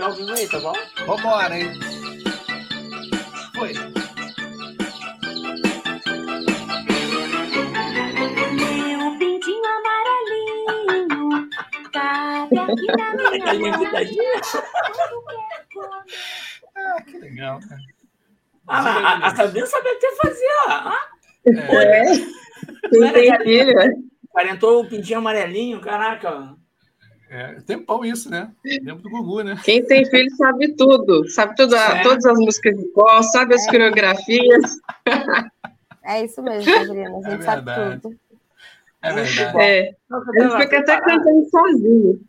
ao vivo aí, tá bom? Vambora, hein? Foi. Meu pintinho amarelinho, cabe aqui na minha. Ah, que legal, cara. Ah, a, a Sabrina sabe até fazer. Ah, É, É. Quem tem filho? parentou o pintinho amarelinho, caraca. É, tempão isso, né? Lembro do Gugu, né? Quem tem filho sabe tudo. Sabe tudo, É. todas as músicas de cor, sabe as coreografias. É isso mesmo, Sabrina. A É gente sabe verdade. tudo. É verdade. É. Fica até cantando sozinho.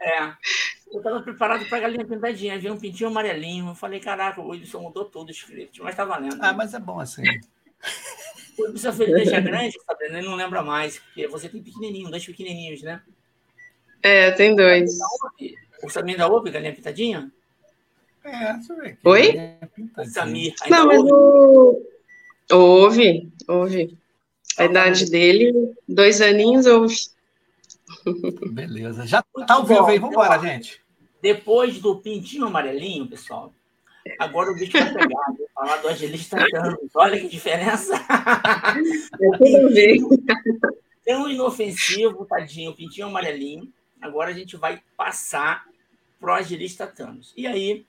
É. Eu tava preparado pra galinha pintadinha, vi um pintinho amarelinho. Eu falei, caraca, o Wilson mudou todo o script, mas tá valendo. Ah, mas é bom assim. O Wilson fez deixar grande, Sabrina, ele não lembra mais, porque você tem pequenininho, dois pequenininhos, né? É, tem dois. O Samir ainda ouve galinha pintadinha? É, deixa eu ver aqui. Oi? O. Samir Não, mas ouve? o. Ouve, ouve. A idade dele, dois aninhos, ouve. Beleza. Já tá ao vivo aí. Vambora, gente. Depois do pintinho amarelinho, pessoal, agora o bicho vai pegar. Vou falar do Angelista Ramos. Olha que diferença. É tudo ver. Tão inofensivo, tadinho, pintinho amarelinho. Agora a gente vai passar pro Agilista Thanos. E aí,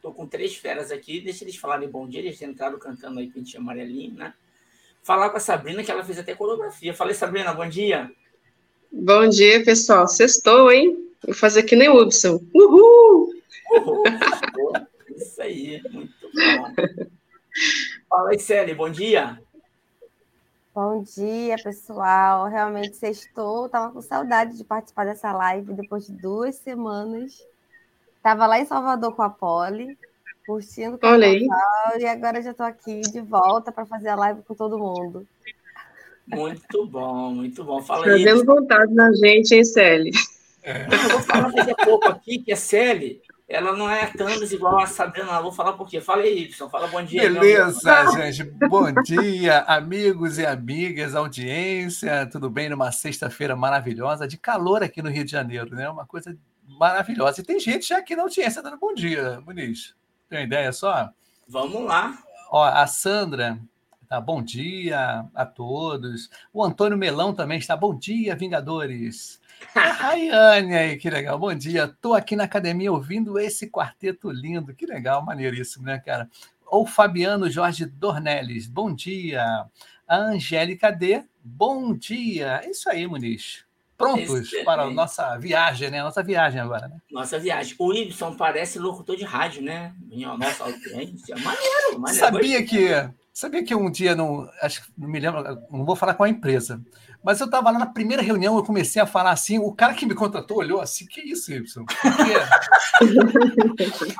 tô com três feras aqui, deixa eles falarem bom dia, eles entraram cantando aí pintinho amarelinho, né? Falar com a Sabrina, que ela fez até coreografia. Falei, Sabrina, bom dia. Bom dia, pessoal. Sextou, hein? Vou fazer que nem o Hudson. Uhul! Uhul. Isso aí, muito bom. Fala aí, Celi, bom dia. Bom dia, pessoal. Realmente sextou. Tava com saudade de participar dessa live depois de duas semanas. Tava lá em Salvador com a Poli, curtindo o Olha aí. carnaval, e agora já tô aqui de volta para fazer a live com todo mundo. Muito bom, muito bom. Fala aí. Trazendo vontade na gente, hein, Célia? Eu vou falar daqui a pouco aqui que a Celi, ela não é Thanos igual a Sabrina. Vou falar por quê. Fala aí, Y. Fala bom dia. meu. Beleza, gente. Bom dia, amigos e amigas, audiência. Tudo bem numa sexta-feira maravilhosa, de calor aqui no Rio de Janeiro, né? Uma coisa maravilhosa. E tem gente já aqui na audiência dando bom dia, Muniz. Tem uma ideia só? Vamos lá. Ó, a Sandra, tá, bom dia a todos. O Antônio Melão também está, bom dia, Vingadores. A Rayane aí, que legal, bom dia. Estou aqui na academia ouvindo esse quarteto lindo, que legal, maneiríssimo, né, cara? Ou Fabiano Jorge Dornelles, bom dia. A Angélica D, bom dia. É isso aí, Muniz. Prontos Excelente. para a nossa viagem, né? Nossa viagem agora, né? Nossa viagem. O Y parece locutor de rádio, né? Minha nossa audiência. Maneiro, maneiro. Sabia que sabia que um dia não acho que não me lembro, não vou falar com a empresa, mas eu estava lá na primeira reunião, eu comecei a falar assim, o cara que me contratou olhou assim, que isso, Y?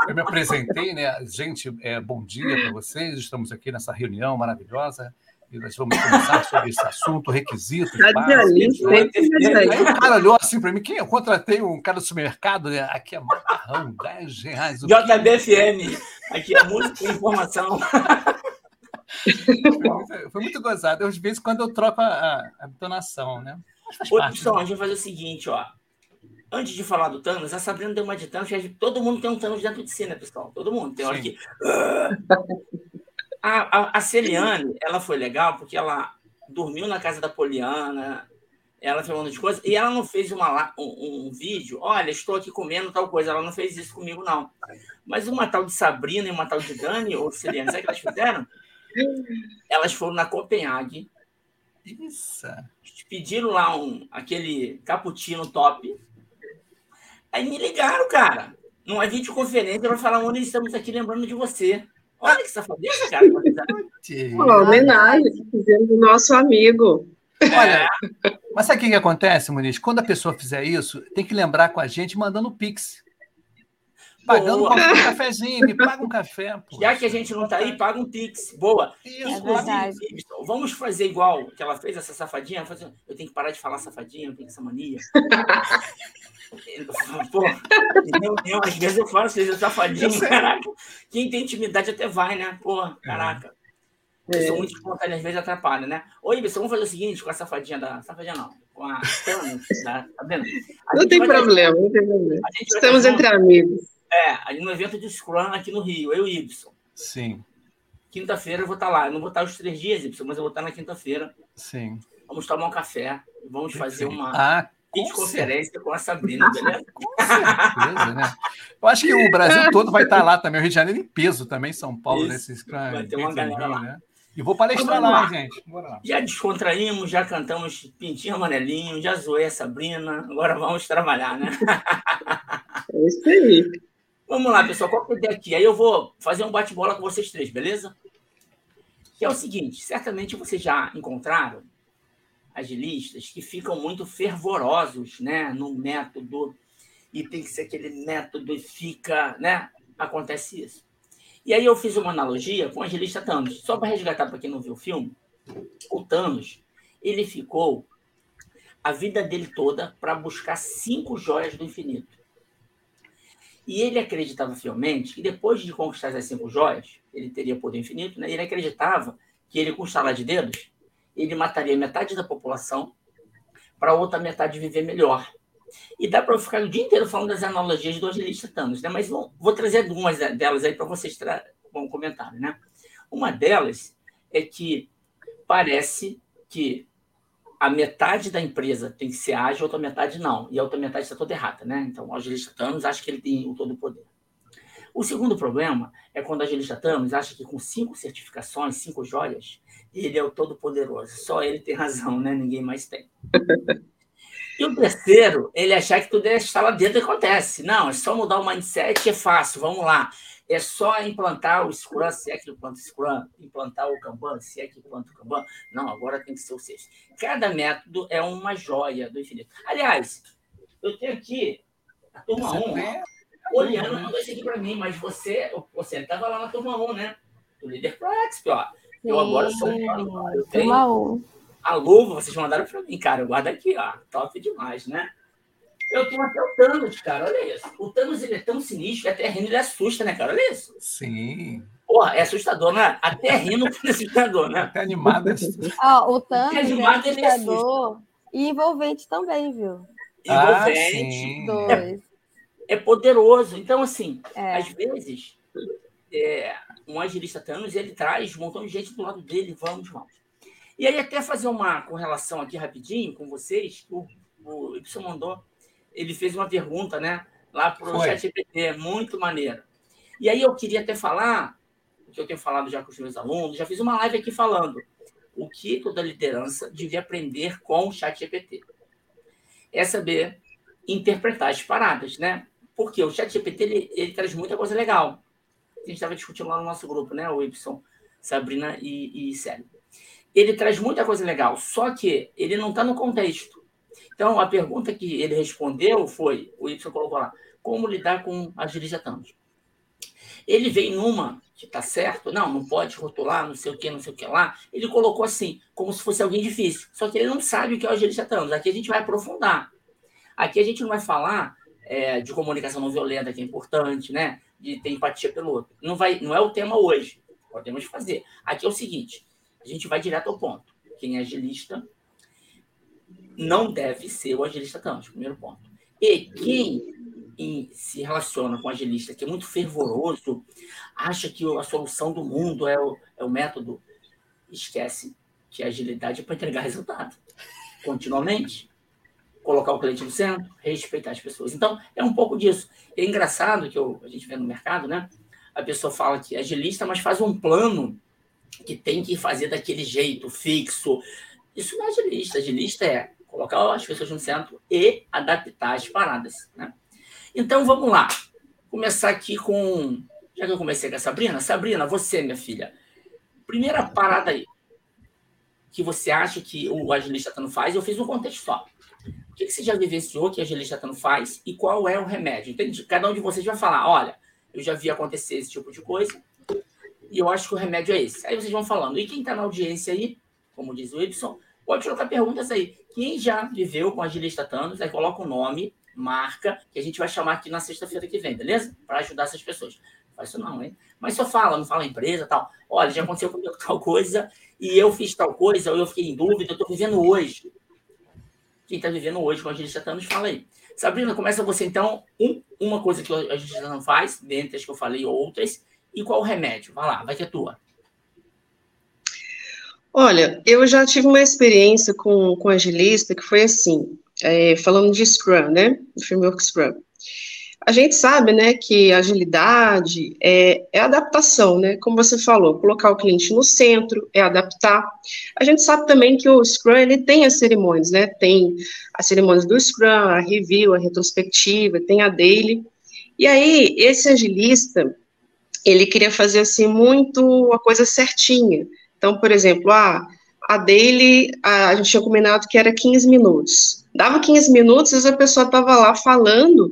Eu me apresentei, né? Gente, é, bom dia para vocês, estamos aqui nessa reunião maravilhosa e nós vamos conversar sobre esse assunto, requisitos, Radialista, básicos. sempre Aí radialista. o cara olhou assim para mim, quem eu contratei um cara do supermercado, né? Aqui é macarrão, 10 reais. JBFM. Aqui é música e informação. Foi muito, foi muito gozado. Às vezes, quando eu troco a, a- a entonação, né? Ô, parte. Y, a né? gente vai fazer o seguinte, ó. Antes de falar do Thanos, a Sabrina deu uma de Thanos, que todo mundo tem um Thanos dentro de si, né, pessoal? Todo mundo. Tem hora Sim. que. A, a, a Celiane, ela foi legal porque ela dormiu na casa da Poliana, ela fez um monte de coisa, e ela não fez uma, um, um vídeo, olha, estou aqui comendo tal coisa, ela não fez isso comigo, não. Mas uma tal de Sabrina e uma tal de Dani, ou Celiane, sabe o que elas fizeram? Elas foram na Copenhague, Isso. pediram lá um, aquele cappuccino top, aí me ligaram, cara, numa videoconferência para falar onde estamos aqui lembrando de você. Olha que safadeza, cara. fizeram. Que- Uma homenagem que fizemos do nosso amigo. Olha, mas sabe o que, que acontece, Muniz? Quando a pessoa fizer isso, tem que lembrar com a gente mandando Pix. Pagando um cafezinho, me paga um café. pô. Já que a gente não tá aí, paga um Pix. Boa. Isso. É vamos fazer igual que ela fez, essa safadinha? Fazer- Eu tenho que parar de falar safadinha, eu tenho essa mania. Pô, reunião, às vezes eu falo, vocês safadinho, caraca. Quem tem intimidade até vai, né? Pô, caraca. Eu sou muito espontâneo, às vezes atrapalha, né? Ô, Ibson, vamos fazer o seguinte com a safadinha da. Safadinha não. com a tá, tá vendo? A Não tem problema, não tem problema. a gente vai Estamos entre amigos. É, ali no evento de Scrum aqui no Rio, eu e o Y. Sim, Quinta-feira eu vou estar lá. Eu não vou estar os três dias, Y, mas eu vou estar na quinta-feira. sim. Vamos tomar um café. Vamos fazer Perfeito. uma Ah, com videoconferência com a Sabrina, beleza? certeza, né? Eu acho que o Brasil todo vai estar lá também, o Rio de Janeiro em peso também, São Paulo, Isso. nesse Scrum. Vai ter uma galera lá. né? E vou palestrar lá, lá. gente. Bora lá. Já descontraímos, já cantamos Pintinho Amarelinho, já zoei a Sabrina. Agora vamos trabalhar, né? É isso aí. Vamos lá, pessoal. Qual que é aqui? Aí eu vou fazer um bate-bola com vocês três, beleza? Que é o seguinte: certamente vocês já encontraram agilistas que ficam muito fervorosos né, no método, e tem que ser aquele método e fica, né? Acontece isso. E aí eu fiz uma analogia com o agilista Thanos. Só para resgatar para quem não viu o filme, o Thanos, ele ficou a vida dele toda para buscar cinco joias do infinito. E ele acreditava fielmente que depois de conquistar essas cinco joias, ele teria poder infinito, né? Ele acreditava que ele, com estalar de dedos, ele mataria metade da população para a outra metade viver melhor. E dá para eu ficar o dia inteiro falando das analogias do agilista Thanos, né? Mas vou, vou trazer algumas delas aí para vocês tra- bom comentário, né? Uma delas é que parece que a metade da empresa tem que ser ágil, a outra metade não. E a outra metade está toda errada, né? Então, o agilista Thanos acha que ele tem o todo o poder. O segundo problema é quando o agilista Thanos acha que com cinco certificações, cinco joias, ele é o todo poderoso. Só ele tem razão, né? Ninguém mais tem. E o terceiro, ele achar que tudo é estar lá dentro e acontece. Não, é só mudar o mindset, é fácil, vamos lá. É só implantar o Scrum, se é que implanta o Scrum, implantar o Kanban, se é que implanta o Kanban. Não, agora tem que ser o sexto. Cada método é uma joia do infinito. Aliás, eu tenho aqui a turma 1. É, Oliana mandou isso aqui para mim, mas você você estava lá na turma 1, né? Do líder Pro Exp, ó. Eu agora sou um cara, eu tenho Turma 1. a luva, vocês mandaram para mim, cara. Guarda aqui, ó. Top demais, né? Eu tenho até o Thanos, cara. Olha isso. O Thanos ele é tão sinistro que até rindo ele assusta, né, cara? Olha isso. Sim. Porra, é assustador, né? Até rindo é assustador, né? Até animada. Ó, o Thanos é animado, ele é assustador e envolvente também, viu? Ah, Envolvente. Dois. é poderoso. Então, assim, É. às vezes, é, um agilista Thanos, ele traz um montão de gente do lado dele, vamos, vamos. E aí, até fazer uma correlação aqui rapidinho com vocês, o, o Y mandou, ele fez uma pergunta, né, lá para o. ChatGPT, muito maneiro. E aí eu queria até falar, que eu tenho falado já com os meus alunos, já fiz uma live aqui falando o que toda liderança devia aprender com o ChatGPT. É saber interpretar as paradas, né? Porque o ChatGPT ele, ele traz muita coisa legal. A gente estava discutindo lá no nosso grupo, né? O Y, Sabrina e, e Célio. Ele traz muita coisa legal, só que ele não está no contexto. Então, a pergunta que ele respondeu foi: o Y colocou lá, como lidar com agilista Thanos? Ele vem numa que está certo, não, não pode rotular, não sei o que, não sei o que lá. Ele colocou assim, como se fosse alguém difícil. Só que ele não sabe o que é o agilista Thanos. Aqui a gente vai aprofundar. Aqui a gente não vai falar é, de comunicação não violenta, que é importante, né? De ter empatia pelo outro. Não, vai, não é o tema hoje. Podemos fazer. Aqui é o seguinte: a gente vai direto ao ponto. Quem é agilista não deve ser o agilista Thanos, primeiro ponto. E quem em- se relaciona com o agilista, que é muito fervoroso, acha que a solução do mundo é o, é o método, esquece que a agilidade é para entregar resultado. Continuamente. Colocar o cliente no centro, respeitar as pessoas. Então, é um pouco disso. É engraçado que eu- a gente vê no mercado, né? A pessoa fala que é agilista, mas faz um plano que tem que fazer daquele jeito, fixo. Isso não é agilista. Agilista é colocar as pessoas no centro e adaptar as paradas, né? Então, vamos lá. Começar aqui com... Já que eu comecei com a Sabrina. Sabrina, você, minha filha. Primeira parada aí. Que você acha que o agilista não faz, eu fiz um contexto só. O que você já vivenciou que o agilista não faz e qual é o remédio? Entende? Cada um de vocês vai falar, olha, eu já vi acontecer esse tipo de coisa e eu acho que o remédio é esse. Aí vocês vão falando. E quem está na audiência aí, como diz o Y, pode colocar perguntas aí. Quem já viveu com agilista Thanos, aí coloca o nome, marca, que a gente vai chamar aqui na sexta-feira que vem, beleza? Para ajudar essas pessoas. Faz isso não, hein? Mas só fala, não fala empresa tal. Olha, já aconteceu comigo tal coisa e eu fiz tal coisa, ou eu fiquei em dúvida, eu estou vivendo hoje. quem está vivendo hoje com a gente anos, fala aí. Sabrina, começa você então. Um, uma coisa que a gente não faz, dentre as que eu falei, outras, e qual o remédio? Vai lá, vai que é tua. Olha, eu já tive uma experiência com, com agilista que foi assim, é, falando de Scrum, né? Do framework Scrum. A gente sabe, né, que agilidade é, é, adaptação, né? Como você falou, colocar o cliente no centro, é adaptar. A gente sabe também que o Scrum, ele tem as cerimônias, né? Tem as cerimônias do Scrum, a review, a retrospectiva, tem a daily. E aí, esse agilista, ele queria fazer, assim, muito a coisa certinha. Então, por exemplo, ah, a daily, a, a gente tinha combinado que era 15 minutos. Dava 15 minutos, e a pessoa estava lá falando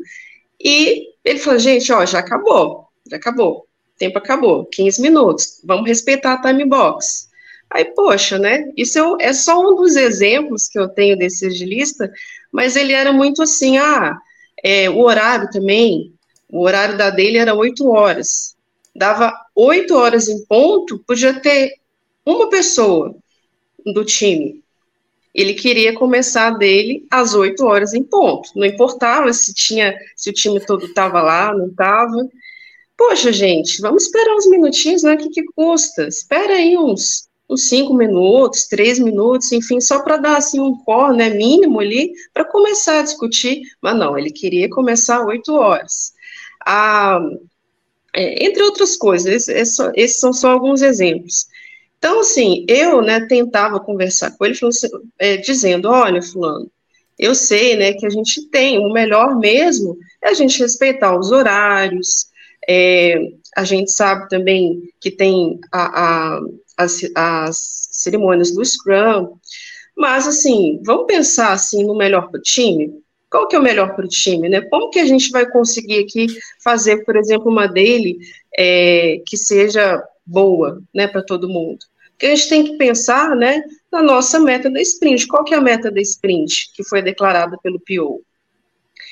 e ele falou, gente, ó, já acabou, já acabou, tempo acabou, 15 minutos, vamos respeitar a time box. Aí, poxa, né, isso é, é só um dos exemplos que eu tenho desse agilista, mas ele era muito assim, ah, é, o horário também, o horário da dele era 8 horas, dava 8 horas em ponto, podia ter uma pessoa do time, ele queria começar dele às 8 horas em ponto. Não importava se tinha, se o time todo estava lá, não estava. Poxa, gente, vamos esperar uns minutinhos, né? O que, que custa? Espera aí uns, uns cinco minutos, três minutos, enfim, só para dar assim um core, né, mínimo ali, para começar a discutir. Mas não, ele queria começar às 8 horas. Ah, é, entre outras coisas, esses são só alguns exemplos. Então, assim, eu, né, tentava conversar com ele, assim, é, dizendo, olha, fulano, eu sei, né, que a gente tem, o melhor mesmo é a gente respeitar os horários, é, a gente sabe também que tem a, a, as, as cerimônias do Scrum, mas, assim, vamos pensar, assim, no melhor para o time? Qual que é o melhor para o time, né? Como que a gente vai conseguir aqui fazer, por exemplo, uma daily é, que seja boa, né, para todo mundo? que a gente tem que pensar, né, na nossa meta da sprint. Qual que é a meta da sprint que foi declarada pelo PO?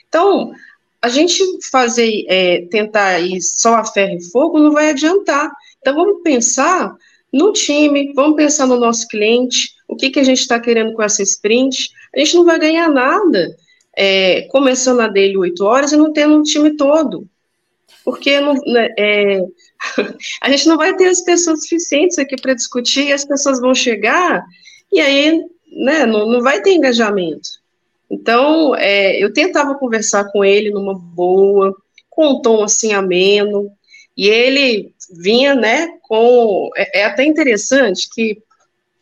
Então, a gente fazer, é, tentar ir só a ferro e fogo não vai adiantar. Então, vamos pensar no time, vamos pensar no nosso cliente, o que, que a gente está querendo com essa sprint. A gente não vai ganhar nada é, começando a dele 8 horas e não tendo um time todo. Porque não, né, é, a gente não vai ter as pessoas suficientes aqui para discutir, e as pessoas vão chegar, e aí né, não, não vai ter engajamento. Então, é, eu tentava conversar com ele numa boa, com um tom assim ameno, e ele vinha, né, com. É, é até interessante que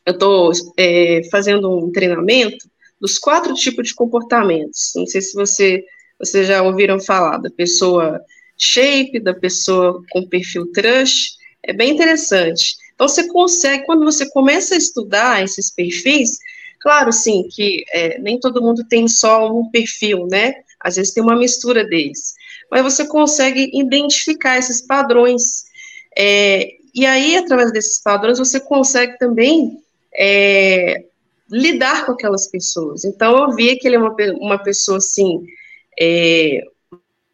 eu estou é, fazendo um treinamento dos quatro tipos de comportamentos. Não sei se você, vocês já ouviram falar da pessoa shape da pessoa com perfil trust, é bem interessante. Então, você consegue, quando você começa a estudar esses perfis, claro, sim, que é, nem todo mundo tem só um perfil, né? Às vezes tem uma mistura deles. Mas você consegue identificar esses padrões. É, e aí, através desses padrões, você consegue também é, lidar com aquelas pessoas. Então, eu vi que ele é uma, uma pessoa, assim, é,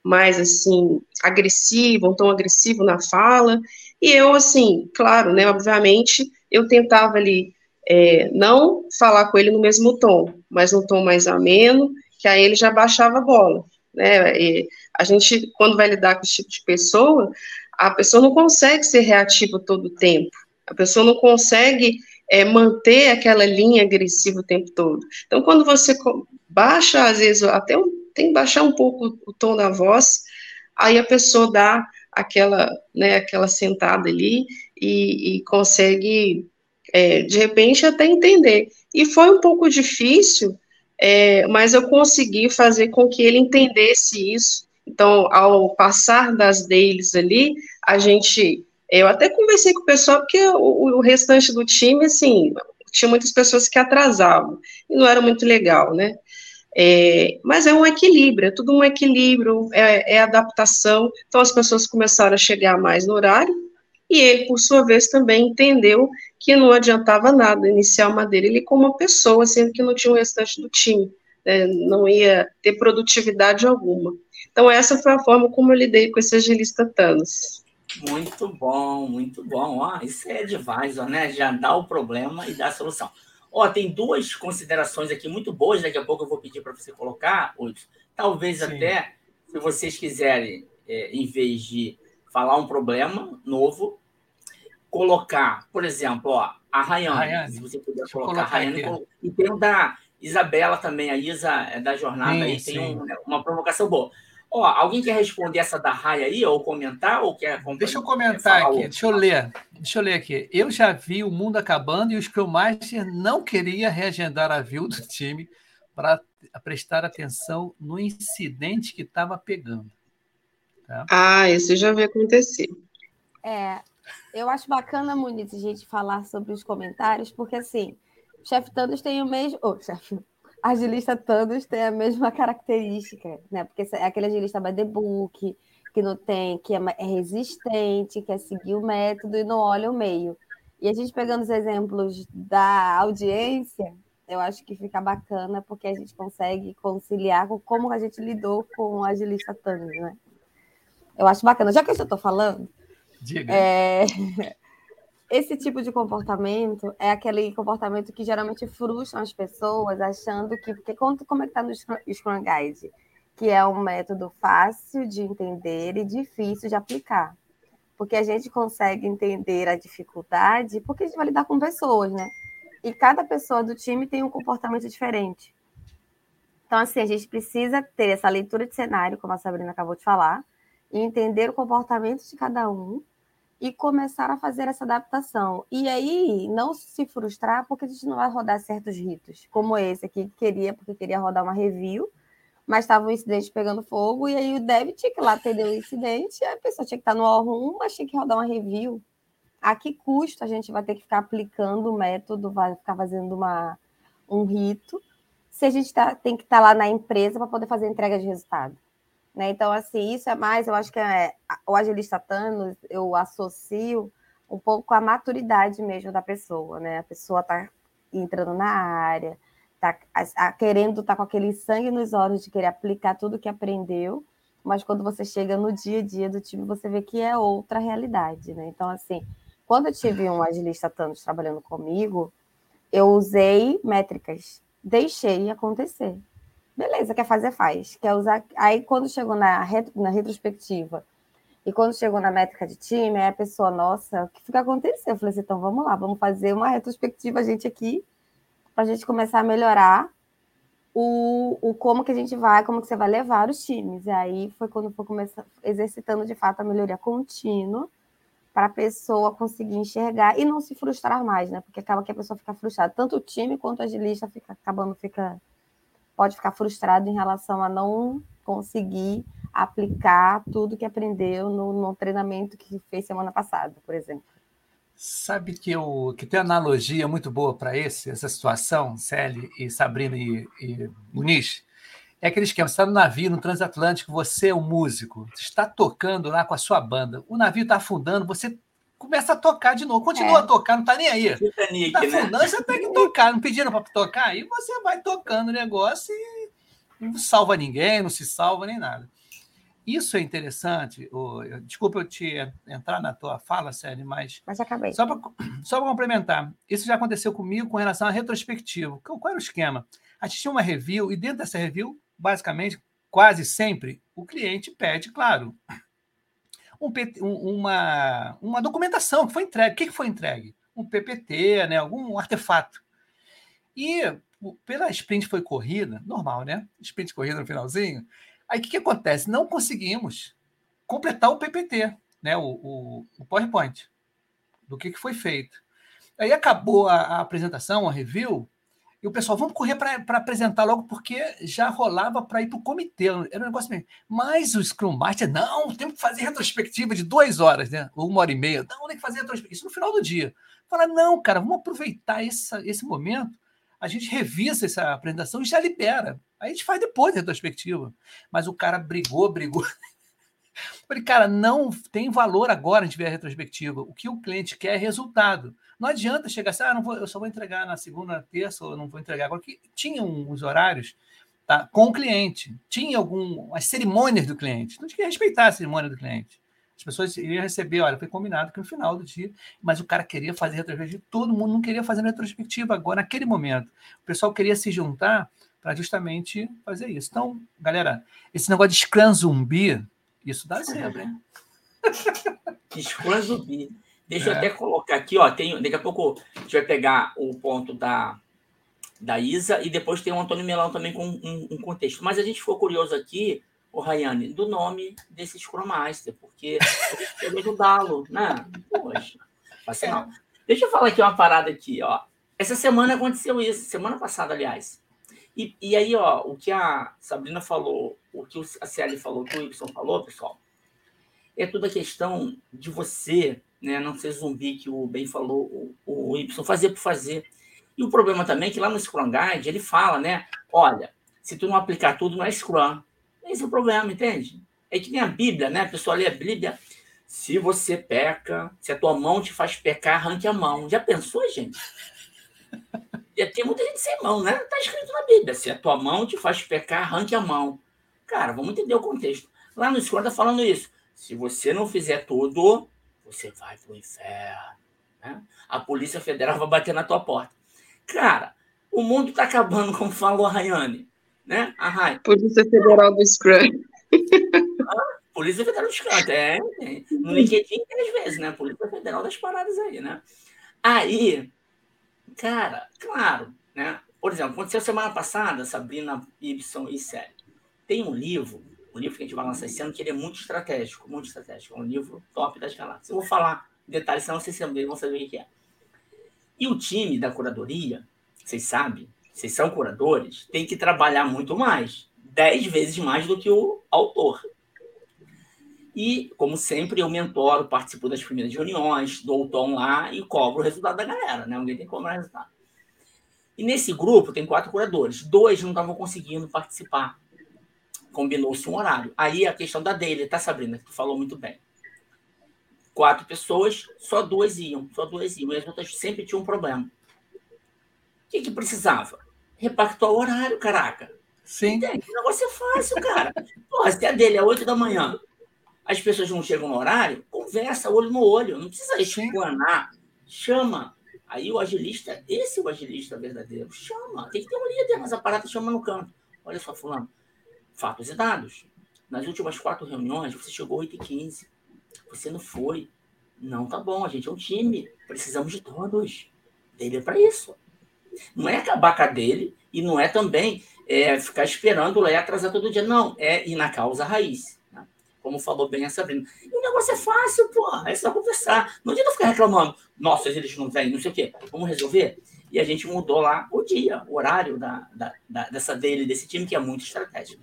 mais assim agressivo, um tom agressivo na fala. E eu, assim, claro, né, obviamente, eu tentava ali é, não falar com ele no mesmo tom, mas no tom mais ameno, que aí ele já baixava a bola. Né? E a gente, quando vai lidar com esse tipo de pessoa, a pessoa não consegue ser reativa todo o tempo. A pessoa não consegue é, manter aquela linha agressiva o tempo todo. Então, quando você baixa, às vezes, até um tem que baixar um pouco o tom da voz, aí a pessoa dá aquela, né, aquela sentada ali e, e consegue, é, de repente, até entender. E foi um pouco difícil, é, mas eu consegui fazer com que ele entendesse isso. Então, ao passar das deles ali, a gente. Eu até conversei com o pessoal, porque o, o restante do time, assim, tinha muitas pessoas que atrasavam, e não era muito legal, né? É, mas é um equilíbrio, é tudo um equilíbrio, é, é, adaptação. Então as pessoas começaram a chegar mais no horário, e ele, por sua vez, também entendeu que não adiantava nada iniciar uma dele ele como uma pessoa, sendo que não tinha o restante do time, né, não ia ter produtividade alguma. Então essa foi a forma como eu lidei com esse agilista Thanos. Muito bom, muito bom. Ah, isso é advisor, né? Já dá o problema e dá a solução. Ó, tem duas considerações aqui muito boas, daqui a pouco eu vou pedir para você colocar, Hudson. Talvez Sim. até, se vocês quiserem, é, em vez de falar um problema novo, colocar, por exemplo, ó, a Rayane, Rayane. se você puder Deixa colocar a Rayane, colo- e tem o da Isabela também, a Isa é da jornada Sim, aí, sim. tem um- uma provocação boa. Ó, alguém quer responder essa da Raia aí, ou comentar, ou quer Deixa eu comentar aqui, outra? deixa eu ler. Deixa eu ler aqui. Eu já vi o mundo acabando e o Scrum Master não queria reagendar a view do time para prestar atenção no incidente que estava pegando. Ah, isso eu já vi acontecer. É, eu acho bacana, Muniz, a gente falar sobre os comentários, porque assim, o chefe Thanos tem o mesmo. Ô, chefe, agilista Thanos tem a mesma característica, né? Porque é aquele agilista by the book, que não tem, que é é resistente, quer seguir o método e não olha o meio. E a gente pegando os exemplos da audiência, eu acho que fica bacana, porque a gente consegue conciliar com como a gente lidou com o agilista Thanos, né? Eu acho bacana. Já que eu estou falando, Diga. é, Esse tipo de comportamento é aquele comportamento que geralmente frustra as pessoas, achando que. Porque como é que está no Scrum Guide, que é um método fácil de entender e difícil de aplicar. Porque a gente consegue entender a dificuldade, porque a gente vai lidar com pessoas, né? E cada pessoa do time tem um comportamento diferente. Então, assim, a gente precisa ter essa leitura de cenário, como a Sabrina acabou de falar, e entender o comportamento de cada um e começar a fazer essa adaptação. E aí, não se frustrar porque a gente não vai rodar certos ritos, como esse aqui, que queria, porque queria rodar uma review, mas estava um incidente pegando fogo, e aí o dev tinha que ir lá atender o incidente, a pessoa tinha que estar no O1, mas tinha que rodar uma review. A que custo a gente vai ter que ficar aplicando o método, vai ficar fazendo uma, um rito, se a gente tá, tem que estar lá na empresa para poder fazer entrega de resultado? Né? Então, assim, isso é mais, eu acho que é, o agilista Thanos, eu associo um pouco com a maturidade mesmo da pessoa, né? A pessoa está entrando na área, está querendo estar tá com aquele sangue nos olhos de querer aplicar tudo que aprendeu, mas quando você chega no dia a dia do time, você vê que é outra realidade, né? Então, assim, quando eu tive um agilista Thanos trabalhando comigo, eu usei métricas, deixei acontecer. Beleza, quer fazer, faz. Quer usar. Aí, quando chegou na, ret... na retrospectiva e quando chegou na métrica de time, aí a pessoa, nossa, o que fica acontecendo? Eu falei assim, então vamos lá, vamos fazer uma retrospectiva, a gente aqui, para a gente começar a melhorar o, o como que a gente vai, como que você vai levar os times. E aí foi quando foi começar exercitando de fato a melhoria contínua para a pessoa conseguir enxergar e não se frustrar mais, né? Porque acaba que a pessoa fica frustrada. Tanto o time quanto o agilista fica acabando fica pode ficar frustrado em relação a não conseguir aplicar tudo que aprendeu no, no treinamento que fez semana passada, por exemplo. Sabe que, eu, que tem analogia muito boa para essa situação, Célia e Sabrina e, e Muniz? É aquele esquema: você está no navio, no transatlântico, você é um músico, está tocando lá com a sua banda, o navio está afundando, você começa a tocar de novo, continua é. a tocar, não está nem aí. Titanic, tá afundando, né? você tem que tocar, não pediram para tocar, aí você vai tocando o negócio e não salva ninguém, não se salva nem nada. Isso é interessante. Oh, desculpa eu te entrar na tua fala, Sérgio, mas. Mas acabei. Só para só complementar. Isso já aconteceu comigo com relação à retrospectiva. Qual, qual era o esquema? A gente tinha uma review, e dentro dessa review, basicamente, quase sempre, o cliente pede, claro, um, uma, uma documentação que foi entregue. O que foi entregue? Um PPT, né? algum artefato. E pela sprint foi corrida, normal, né? Sprint corrida no finalzinho. Aí o que, que, acontece? Não conseguimos completar o PPT, né? o, o, o PowerPoint, do que, que foi feito. Aí acabou a, a apresentação, a review, e o pessoal, vamos correr para apresentar logo, porque já rolava para ir para o comitê. Era um negócio mesmo. Mas o Scrum Master, não, temos que fazer retrospectiva de duas horas, né? Ou uma hora e meia. Não, tem que fazer retrospectiva. Isso no final do dia. Fala, não, cara, vamos aproveitar esse, esse momento, a gente revisa essa apresentação e já libera. Aí a gente faz depois a retrospectiva. Mas o cara brigou, brigou. Falei, cara, não tem valor agora a gente ver a retrospectiva. O que o cliente quer é resultado. Não adianta chegar assim, ah, não vou, eu só vou entregar na segunda, terça, ou não vou entregar agora. Que tinha uns horários tá, com o cliente, tinha algumas cerimônias do cliente. Então, a gente quer respeitar a cerimônia do cliente. As pessoas iriam receber, olha, foi combinado que no final do dia, mas o cara queria fazer retrospectiva, todo mundo não queria fazer retrospectiva agora, naquele momento. O pessoal queria se juntar para justamente fazer isso. Então, galera, esse negócio de Scrum zumbi, isso dá zebra, hein? Scrum zumbi. Deixa É. eu até colocar aqui, ó. Tem, daqui a pouco a gente vai pegar o ponto da, da Isa e depois tem o Antônio Melão também com um, um contexto. Mas a gente ficou curioso aqui, o Rayane, do nome desse Scrum Master, porque a gente quer ajudá-lo, né? Poxa, fascinal. Deixa eu falar aqui uma parada aqui, ó. Essa semana aconteceu isso, semana passada, aliás. E, e aí, ó, o que a Sabrina falou, o que a Célia falou, o que o Y falou, pessoal, é toda a questão de você, né, não ser zumbi, que o Ben falou, o, o Y, fazer por fazer. E o problema também é que lá no Scrum Guide ele fala, né, olha, se tu não aplicar tudo, não é Scrum. Esse é o problema, entende? É que nem a Bíblia, né? A pessoa lê a Bíblia, se você peca, se a tua mão te faz pecar, arranque a mão. Já pensou, gente? E tem muita gente sem mão, né? Está escrito na Bíblia. Se a tua mão te faz pecar, arranque a mão. Cara, vamos entender o contexto. Lá no Scrum está falando isso. Se você não fizer tudo, você vai pro inferno. Né? A Polícia Federal vai bater na tua porta. Cara, o mundo está acabando, como falou a Rayane. Né? A Ray, Polícia Federal do Scrum. Polícia Federal dos Cantos, é. é. No LinkedIn tem às vezes, né? Polícia Federal das paradas aí, né? Aí, cara, claro, né? Por exemplo, aconteceu semana passada, Sabrina, Ibson e Sérgio. Tem um livro, um livro que a gente vai lançar esse ano, que ele é muito estratégico, muito estratégico. É um livro top das galáxias. Eu vou falar detalhes, senão vocês vão saber o que é. E o time da curadoria, vocês sabem, vocês são curadores, tem que trabalhar muito mais. Dez vezes mais do que o autor. E, como sempre, eu mentoro, participo das primeiras reuniões, dou o tom lá e cobro o resultado da galera, né? Alguém tem que cobrar o resultado. E nesse grupo tem quatro curadores. Dois não estavam conseguindo participar. Combinou-se um horário. Aí a questão da dele, tá, Sabrina? Que tu falou muito bem. Quatro pessoas, só duas iam. Só duas iam. E as outras sempre tinham um problema. O que, que precisava? Repactuar o horário, caraca. Sim. Entende? O negócio é fácil, cara. Porra, se a dele é 8 da manhã, as pessoas não chegam no horário, conversa olho no olho. Não precisa explanar. Chama. Aí o agilista, esse é o agilista verdadeiro. Chama. Tem que ter um líder, mas a parada chama no canto. Olha só, fulano. Fatos e dados. Nas últimas quatro reuniões, você chegou 8 e 15 Você não foi. Não tá bom, a gente é um time. Precisamos de todos. Dele é para isso. Não é acabar com a dele e não é também é, ficar esperando lá e atrasar todo dia. Não, é ir na causa raiz. Né? Como falou bem a Sabrina. E o negócio é fácil, porra. É só conversar. Não adianta ficar reclamando. Nossa, eles não vêm, não sei o quê. Vamos resolver? E a gente mudou lá o dia, o horário da, da, da, dessa dele, desse time, que é muito estratégico.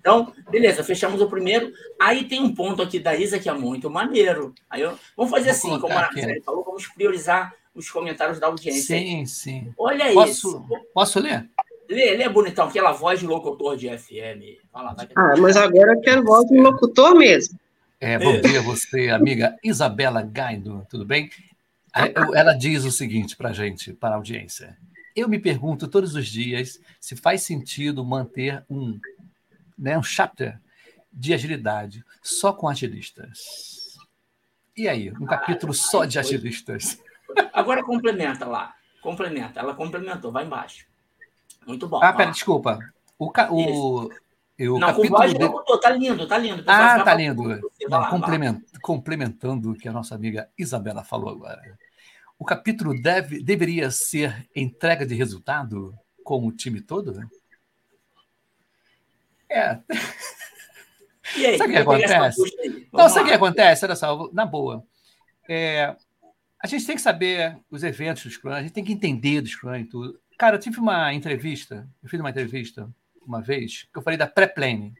Então, beleza, fechamos o primeiro. Aí tem um ponto aqui da Isa que é muito maneiro. Aí eu, vamos fazer Vou assim, como a. Sérgio falou, vamos priorizar os comentários da audiência. Sim, sim. Olha Posso, isso. posso ler? Lê, lê bonitão, aquela voz de locutor de FM. Fala, vai. Ah, mas agora eu quero voz de locutor mesmo. É, bom dia você, amiga Isabela Gaido, tudo bem? Eu- Ela diz o seguinte para a gente, para a audiência. Eu me pergunto todos os dias se faz sentido manter um, né, um chapter de agilidade só com agilistas. E aí, um capítulo só de agilistas? Agora complementa lá. Complementa. Ela complementou, vai embaixo. Muito bom. Ah, pera, lá. desculpa. O, ca- o, o Não, com capítulo voz de tá lindo, tá lindo. Pessoal, Ah, tá lindo. Não, lá, vai lá. complemen- complementando o que a nossa amiga Isabela falou agora. O capítulo deve, deveria ser entrega de resultado com o time todo? É. E aí, Sabe o que acontece? Não, sabe o que acontece? Olha só, na boa. É, a gente tem que saber os eventos do Scrum, a gente tem que entender do Scrum e tudo. Cara, eu tive uma entrevista, eu fiz uma entrevista uma vez, que eu falei da pré-plane.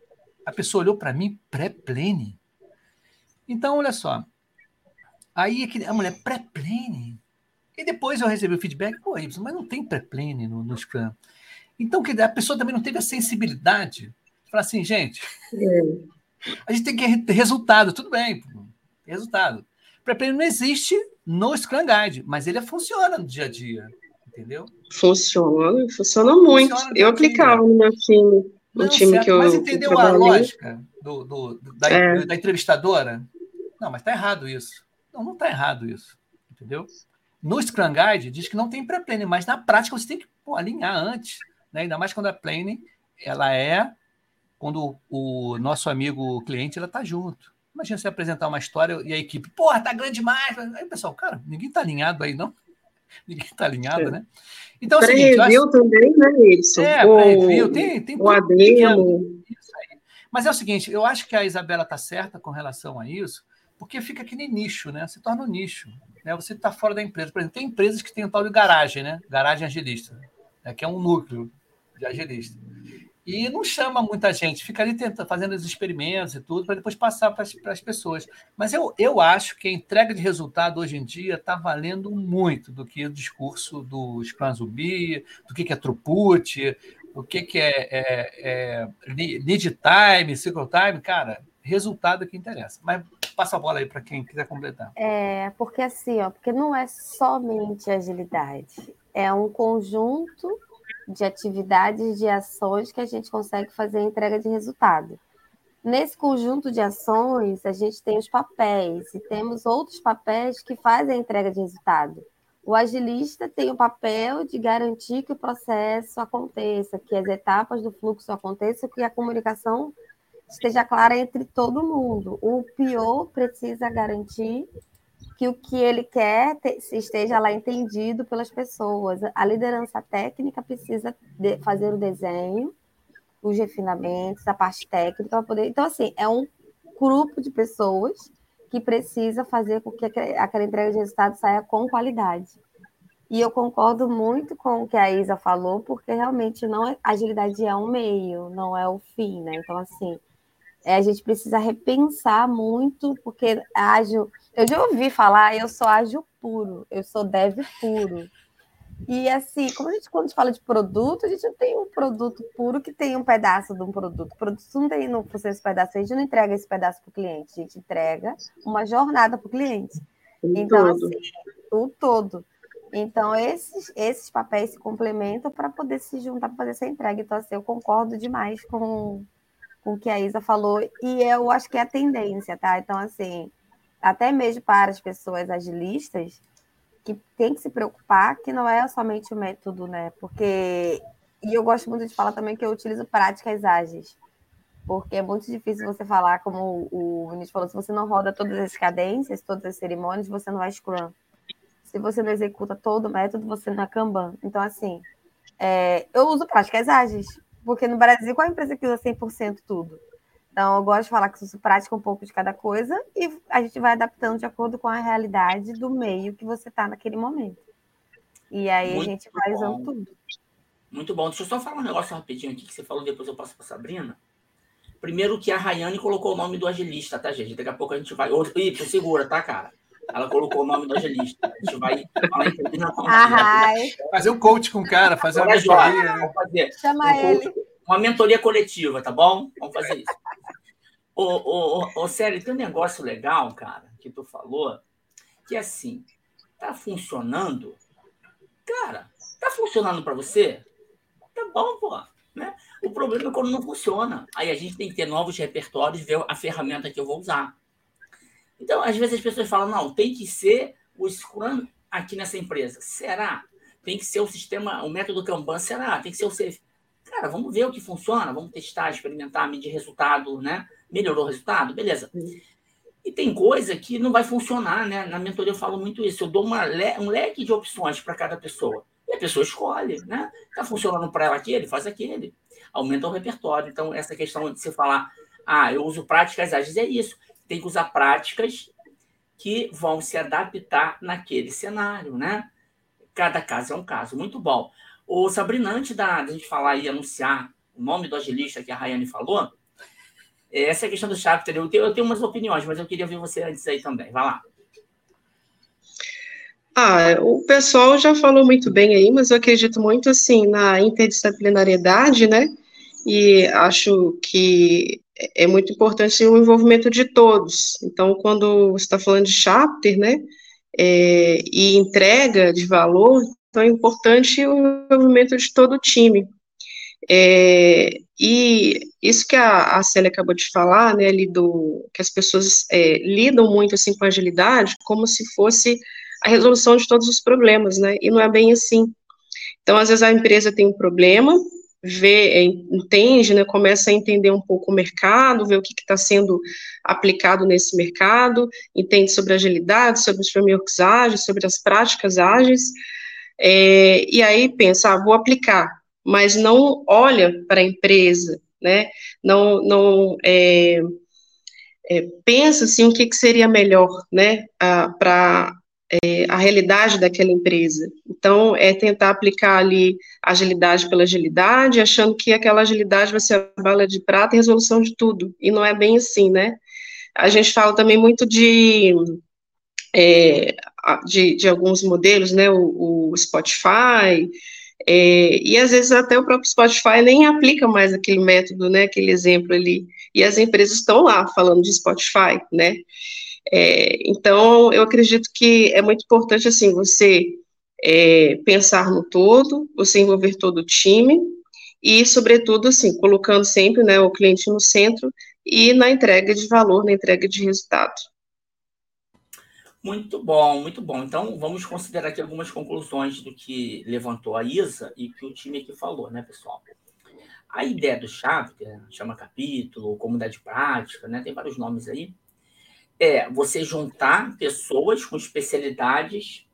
A pessoa olhou para mim, pré-plane? Então, olha só. Aí é que a mulher, pré-plane? E depois eu recebi o feedback, pô, Y, mas não tem pré-plane no, no Scrum. Então, a pessoa também não teve a sensibilidade. Falar assim, gente, a gente tem que ter resultado, tudo bem, resultado. Pré-plane não existe no Scrum Guide, mas ele funciona no dia a dia, entendeu? Funciona, funciona muito. Funciona eu aplicava no meu time, no Não, time certo, que eu, mas que eu entendeu a lógica do, do- da, É. da entrevistadora? Não, mas está errado isso. Não, não está errado isso. Entendeu? No Scrum Guide diz que não tem pré-planning, mas na prática você tem que pô, alinhar antes. Né? Ainda mais quando a planning ela é quando o nosso amigo cliente ela está junto. Imagina você apresentar uma história e a equipe, porra, tá grande demais. Aí pessoal, cara, ninguém está alinhado aí, não? Ninguém está alinhado, né? Então, é o seguinte, review acho... também, né, Edson? É, o, review tem, tem o ADEMO. Mas é o seguinte, eu acho que a Isabela está certa com relação a isso, porque fica aqui nem nicho, né? Se torna um nicho. Né? Você está fora da empresa. Por exemplo, tem empresas que têm o tal de garagem, né? Garagem agilista, né? que é um núcleo de agilista. E não chama muita gente, fica ali tentando, fazendo os experimentos e tudo, para depois passar para as pessoas. Mas eu, eu acho que a entrega de resultado hoje em dia está valendo muito do que o discurso do Scrum Zumbi, do que, que é throughput, o que, que é, é, é lead time, cycle time, cara, resultado é que interessa. Mas passa a bola aí para quem quiser completar. É, porque assim, ó, porque não é somente agilidade, é um conjunto de atividades, de ações que a gente consegue fazer a entrega de resultado. Nesse conjunto de ações, a gente tem os papéis e temos outros papéis que fazem a entrega de resultado. O agilista tem o papel de garantir que o processo aconteça, que as etapas do fluxo aconteçam, que a comunicação esteja clara entre todo mundo. O PO precisa garantir que o que ele quer esteja lá entendido pelas pessoas. A liderança técnica precisa fazer o desenho, os refinamentos, a parte técnica para poder. Então, assim, é um grupo de pessoas que precisa fazer com que aquela entrega de resultado saia com qualidade. E eu concordo muito com o que a Isa falou, porque realmente não é, agilidade é um meio, não é o fim, né? Então, assim, é, a gente precisa repensar muito, porque ágil eu já ouvi falar, eu sou ágil puro, eu sou dev puro. E assim, como a gente, quando a gente fala de produto, a gente não tem um produto puro que tem um pedaço de um produto. O produto não tem no esse pedaço, a gente não entrega esse pedaço para o cliente, a gente entrega uma jornada para o cliente. então, todo. assim, o todo. Então, esses, esses papéis se complementam para poder se juntar para fazer essa entrega. Então, assim, eu concordo demais com, com o que a Isa falou, e eu acho que é a tendência, tá? Então, assim, até mesmo para as pessoas agilistas, que tem que se preocupar que não é somente o método, né? Porque. E eu gosto muito de falar também que eu utilizo práticas ágeis. Porque é muito difícil você falar, como o Vinícius falou, se você não roda todas as cadências, todas as cerimônias, você não é Scrum. Se você não executa todo o método, você não é Kanban. Então, assim, é, eu uso práticas ágeis. Porque no Brasil, qual é a empresa que usa 100% tudo? Então, eu gosto de falar que isso prática um pouco de cada coisa e a gente vai adaptando de acordo com a realidade do meio que você está naquele momento. E aí Muito a gente vai usando tudo. Muito bom. Deixa eu só falar um negócio rapidinho aqui que você falou, depois eu passo para Sabrina. Primeiro que a Rayane colocou o nome do agilista, tá, gente? Daqui a pouco a gente vai. Ih, segura, tá, cara? Ela colocou o nome do agilista. A gente vai falar em ah, Fazer um coach com o cara, fazer uma mentoria. Né? Fazer Chama um ele. Coach, uma mentoria coletiva, tá bom? Vamos fazer isso. Ô, ô, ô, ô Célio, tem um negócio legal, cara, que tu falou, que é assim, tá funcionando? Cara, tá funcionando para você? Tá bom, pô. Né? O problema é quando não funciona. Aí a gente tem que ter novos repertórios, ver a ferramenta que eu vou usar. Então, às vezes as pessoas falam, não, tem que ser o Scrum aqui nessa empresa. Será? Tem que ser o sistema, o método Kanban, será? Tem que ser o Safe. Cara, vamos ver o que funciona, vamos testar, experimentar, medir resultado, né? Melhorou o resultado? Beleza. E tem coisa que não vai funcionar, né? Na mentoria eu falo muito isso. Eu dou le um leque de opções para cada pessoa. E a pessoa escolhe, né? Tá funcionando para ela aquele, faz aquele. Aumenta o repertório. Então, essa questão de você falar, ah, eu uso práticas ágeis, é isso. Tem que usar práticas que vão se adaptar naquele cenário, né? Cada caso é um caso. Muito bom. O Sabrina, antes da, gente falar e anunciar o nome do agilista que a Rayane falou, essa é a questão do chapter. Eu tenho, eu tenho umas opiniões, mas eu queria ouvir você antes aí também. Vai lá. Ah, o pessoal já falou muito bem aí, mas eu acredito muito assim na interdisciplinariedade, né? E acho que é muito importante o envolvimento de todos. Então, quando você está falando de chapter, né? É, e entrega de valor, então é importante o envolvimento de todo o time. É, e isso que a, a Célia acabou de falar, né, ali do, que as pessoas é, lidam muito, assim, com agilidade, como se fosse a resolução de todos os problemas, né, e não é bem assim. Então, às vezes a empresa tem um problema, vê, é, entende, né, começa a entender um pouco o mercado, ver o que está sendo aplicado nesse mercado, entende sobre agilidade, sobre os frameworks ágeis, sobre as práticas ágeis, é, e aí pensa, ah, vou aplicar, mas não olha para a empresa, né, não, não é, é, pensa, assim, o que, que seria melhor, né, para é, a realidade daquela empresa. Então, é tentar aplicar ali agilidade pela agilidade, achando que aquela agilidade vai ser a bala de prata e resolução de tudo. E não é bem assim, né? A gente fala também muito de, é, de, de, alguns modelos, né? O, o Spotify, é, e às vezes até o próprio Spotify nem aplica mais aquele método, né? Aquele exemplo ali. E as empresas estão lá falando de Spotify, né? É, então, eu acredito que é muito importante, assim, você é, pensar no todo, você envolver todo o time e, sobretudo, assim, colocando sempre né, o cliente no centro e na entrega de valor, na entrega de resultado. Muito bom, muito bom. Então, vamos considerar aqui algumas conclusões do que levantou a Isa e que o time aqui falou, né, pessoal? A ideia do chapter, chama capítulo, comunidade prática, né, tem vários nomes aí, é você juntar pessoas com especialidades,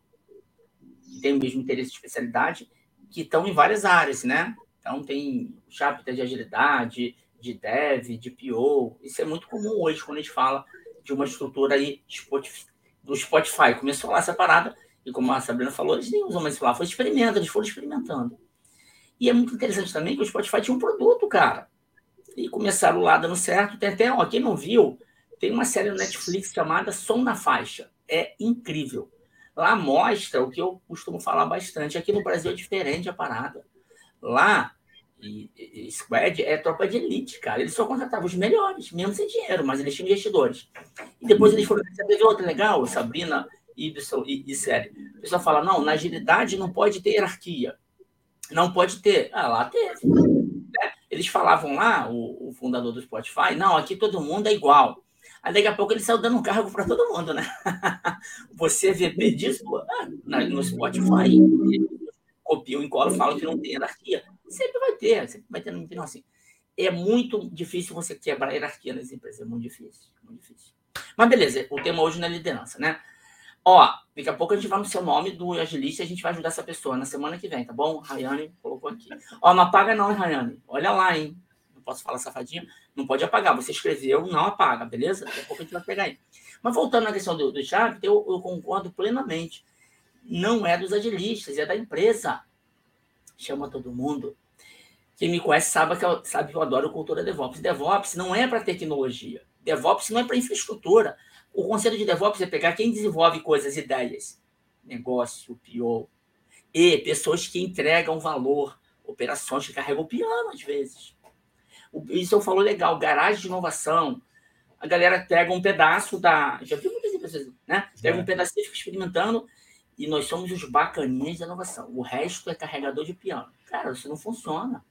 que têm o mesmo interesse de especialidade, que estão em várias áreas, né? Então, tem chapter de agilidade, de dev, de PO. Isso é muito comum hoje, quando a gente fala de uma estrutura aí do Spotify. Começou lá essa parada, e como a Sabrina falou, eles nem usam mais lá, foi experimento, eles foram experimentando. E é muito interessante também que o Spotify tinha um produto, cara. E começaram lá dando certo. Tem até, ó, quem não viu, tem uma série no Netflix chamada Som na Faixa. É incrível. Lá mostra o que eu costumo falar bastante. Aqui no Brasil é diferente a parada. Lá, e, e Squad é tropa de elite, cara. Eles só contratavam os melhores, mesmo sem dinheiro, mas eles tinham investidores. E depois eles foram. Você teve outra legal, Sabrina, Ibson e, e Série. O pessoal fala: não, na agilidade não pode ter hierarquia. Não pode ter. Ah, lá teve. Né? Eles falavam lá, o, o fundador do Spotify, não, aqui todo mundo é igual. Aí daqui a pouco ele saiu dando um cargo para todo mundo, né? Você é VP disso, no Spotify, copia o encola, fala que não tem hierarquia. Sempre vai ter, sempre vai ter final assim. É muito difícil você quebrar a hierarquia nas empresas, é muito difícil, muito difícil. Mas beleza, o tema hoje não é liderança, né? Ó, daqui a pouco a gente vai no seu nome do agilista e a gente vai ajudar essa pessoa na semana que vem, tá bom? Rayane colocou aqui. Ó, não apaga não, Rayane. Olha lá, hein? Posso falar safadinho. Não pode apagar. Você escreveu, não apaga, beleza? Daqui a pouco a gente vai pegar aí. Mas voltando à questão do, do chave, eu, eu concordo plenamente. Não é dos agilistas, é da empresa. Chama todo mundo. Quem me conhece sabe que eu, sabe que eu adoro cultura DevOps. DevOps não é para tecnologia. DevOps não é para infraestrutura. O conceito de DevOps é pegar quem desenvolve coisas, ideias, negócio, PO, e pessoas que entregam valor, operações que carregam piano às vezes. Isso eu falo legal, garagem de inovação. A galera pega um pedaço da. Já vi muitas empresas, né? Pega é. um e fica experimentando. E nós somos os bacaninhas da inovação. O resto é carregador de piano. Cara, isso não funciona.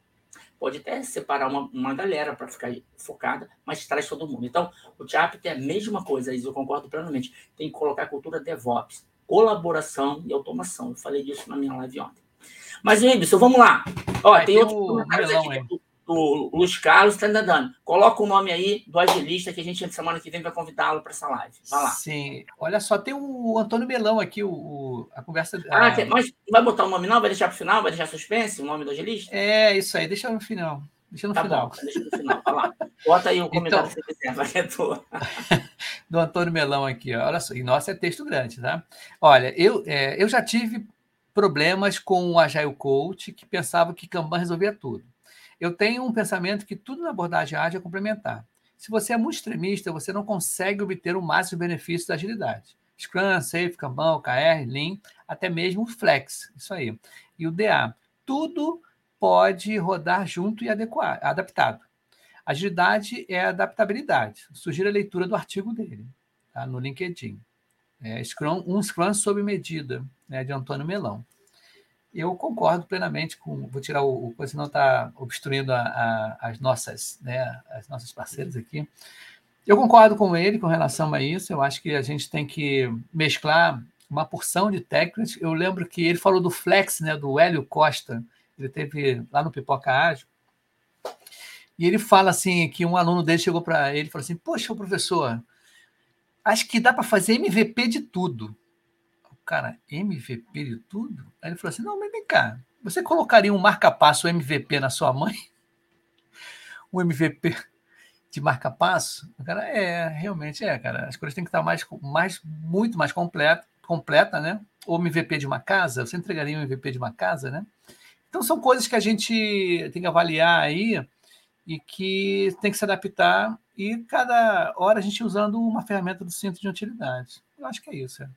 Pode até separar uma, uma galera para ficar focada, mas traz todo mundo. Então, o TIAP tem a mesma coisa, isso eu concordo plenamente. Tem que colocar a cultura DevOps, colaboração e automação. Eu falei disso na minha live ontem. Mas, Wendel, vamos lá. Ó, tem, tem outro comentário aqui do Luiz Carlos está dando. Coloca o nome aí do agilista que a gente, semana que vem, vai convidá-lo para essa live. Vai lá. Sim. Olha só, tem o Antônio Melão aqui, o, a conversa. Ah, a... mas vai botar o nome não? Vai deixar para o final? Vai deixar suspense o nome do agilista? É, isso aí. Deixa no final. Deixa no tá final. Bom, deixa no final. Vai lá. Bota aí o então, comentário então, que você quiser, vai que é tua. do Antônio Melão aqui, ó. olha só. E nossa, é texto grande, tá? Olha, eu, é, eu já tive problemas com o Agile Coach que pensava que Kanban resolvia tudo. Eu tenho um pensamento que tudo na abordagem ágil é complementar. Se você é muito extremista, você não consegue obter o máximo benefício da agilidade. Scrum, Safe, Kanban, OKR, Lean, até mesmo o Flex, isso aí. E o DA. Tudo pode rodar junto e adequar, adaptado. Agilidade é adaptabilidade. Sugiro a leitura do artigo dele, tá? no LinkedIn. É, Scrum, um Scrum sob medida, né, de Antônio Melão. Eu concordo plenamente com. Vou tirar o. o senão está obstruindo a, a, as nossas, né, as nossas parceiras aqui. Eu concordo com ele com relação a isso. Eu acho que a gente tem que mesclar uma porção de técnicas. Eu lembro que ele falou do flex, né, do Hélio Costa. Ele teve lá no Pipoca Ágil. E ele fala assim que um aluno dele chegou para ele e falou assim: "Poxa, professor, acho que dá para fazer MVP de tudo". Cara, MVP de tudo? Aí ele falou assim: "Não, mas vem cá. Você colocaria um marca-passo MVP na sua mãe? Um MVP de marca-passo? Cara, é, realmente é, cara. As coisas têm que estar mais, mais muito mais completa, completa, né? Ou MVP de uma casa, você entregaria um MVP de uma casa, né? Então são coisas que a gente tem que avaliar aí e que tem que se adaptar e cada hora a gente usando uma ferramenta do centro de utilidade. Eu acho que é isso. É.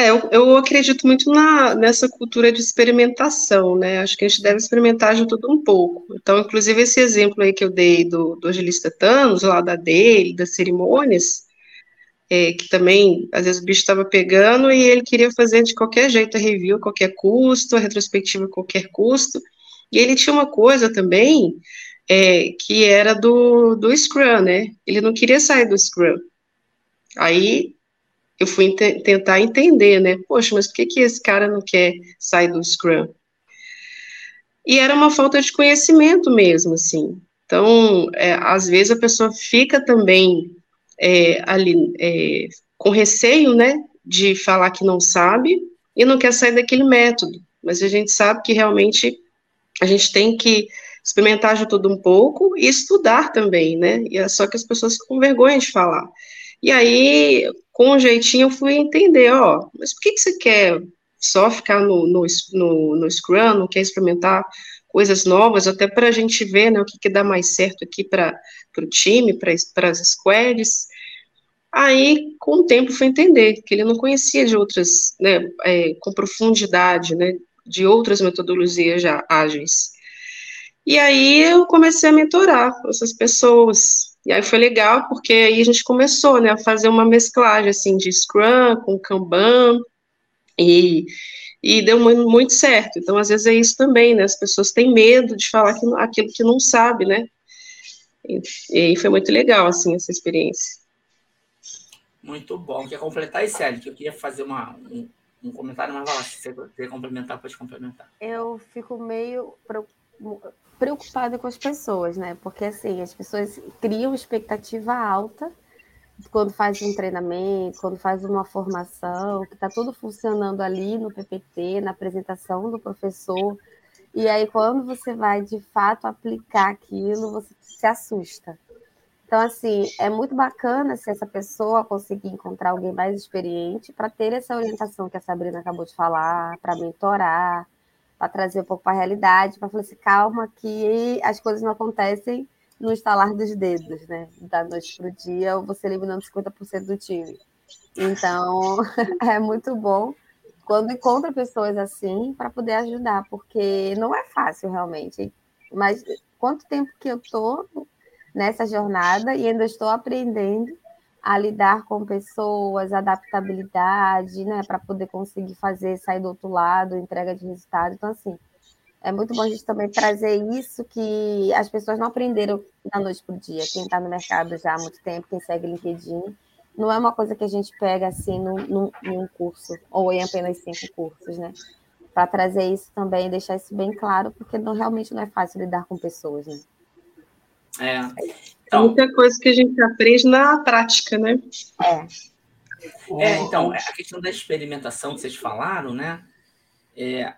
É, eu, eu, acredito muito na, nessa cultura de experimentação, né? Acho que a gente deve experimentar de tudo um pouco. Então, inclusive, esse exemplo aí que eu dei do, do agilista Thanos, lá da dele, das cerimônias, é, que também, às vezes, o bicho estava pegando e ele queria fazer de qualquer jeito a review a qualquer custo, a retrospectiva a qualquer custo. E ele tinha uma coisa também, é, que era do, do Scrum, né? Ele não queria sair do Scrum. Aí eu fui tentar entender, né? Poxa, mas por que, que esse cara não quer sair do Scrum? E era uma falta de conhecimento mesmo, assim. Então, é, às vezes a pessoa fica também é, ali é, com receio, né, de falar que não sabe e não quer sair daquele método. Mas a gente sabe que realmente a gente tem que experimentar de tudo um pouco e estudar também, né? E é só que as pessoas ficam com vergonha de falar. E aí, com um jeitinho, eu fui entender, ó, mas por que, que você quer só ficar no, no, no, no Scrum, não quer experimentar coisas novas, até para a gente ver, né, o que, que dá mais certo aqui para o time, para as squads. Aí, com o tempo, fui entender que ele não conhecia de outras, né, é, com profundidade, né, de outras metodologias já ágeis. E aí eu comecei a mentorar essas pessoas. E aí foi legal, porque aí a gente começou, né, a fazer uma mesclagem, assim, de Scrum com Kanban, e, e deu muito, muito certo. Então, às vezes é isso também, né, as pessoas têm medo de falar que, aquilo que não sabe, né, e, e foi muito legal, assim, essa experiência. Muito bom. Quer completar isso, Sérgio? Que eu queria fazer uma, um, um comentário, mas vai lá, se você quer complementar, pode complementar. Eu fico meio preocupada com as pessoas, né? Porque assim, as pessoas criam expectativa alta quando faz um treinamento, quando faz uma formação, que está tudo funcionando ali no PPT, na apresentação do professor. E aí, quando você vai de fato aplicar aquilo, você se assusta. Então, assim, é muito bacana se essa pessoa conseguir encontrar alguém mais experiente para ter essa orientação que a Sabrina acabou de falar, para mentorar, para trazer um pouco para a realidade, para falar assim, calma que as coisas não acontecem no estalar dos dedos, né? Da noite para o dia, ou você eliminando 50% do time. Então, é muito bom quando encontra pessoas assim para poder ajudar, porque não é fácil realmente. Mas quanto tempo que eu estou nessa jornada e ainda estou aprendendo a lidar com pessoas, adaptabilidade, né, para poder conseguir fazer sair do outro lado, entrega de resultado. Então, assim, é muito bom a gente também trazer isso que as pessoas não aprenderam da noite para o dia. Quem está no mercado já há muito tempo, quem segue LinkedIn, não é uma coisa que a gente pega assim num, num curso ou em apenas cinco cursos, né? Para trazer isso também, deixar isso bem claro, porque não, realmente não é fácil lidar com pessoas, né? É. Então, Muita coisa que a gente aprende na prática, né? É. é então, a questão da experimentação que vocês falaram, né? É,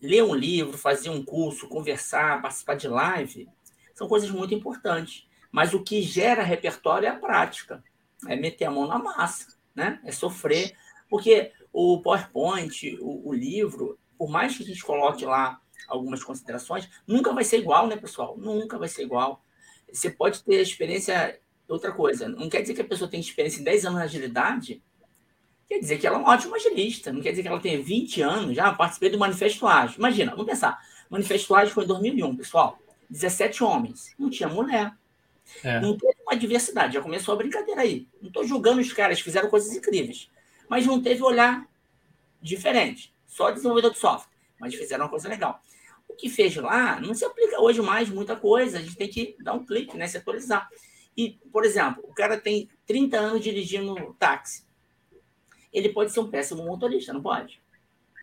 ler um livro, fazer um curso, conversar, participar de live, são coisas muito importantes. Mas o que gera repertório é a prática. É meter a mão na massa, né? É sofrer. Porque o PowerPoint, o, o livro, por mais que a gente coloque lá algumas considerações, nunca vai ser igual, né, pessoal? Nunca vai ser igual. Você pode ter experiência. Outra coisa, não quer dizer que a pessoa tem experiência em 10 anos na agilidade, quer dizer que ela é uma ótima agilista. Não quer dizer que ela tenha 20 anos, já participei do Manifesto Ágil. Imagina, vamos pensar. O Manifesto Ágil foi em 2001, pessoal. 17 homens. Não tinha mulher. É. Não teve uma diversidade. Já começou a brincadeira aí. Não estou julgando os caras, fizeram coisas incríveis. Mas não teve olhar diferente. Só desenvolvedor de software, mas fizeram uma coisa legal. O que fez lá não se aplica hoje mais muita coisa. A gente tem que dar um clique, né? Se atualizar. E, por exemplo, o cara tem 30 anos dirigindo táxi. Ele pode ser um péssimo motorista, não pode?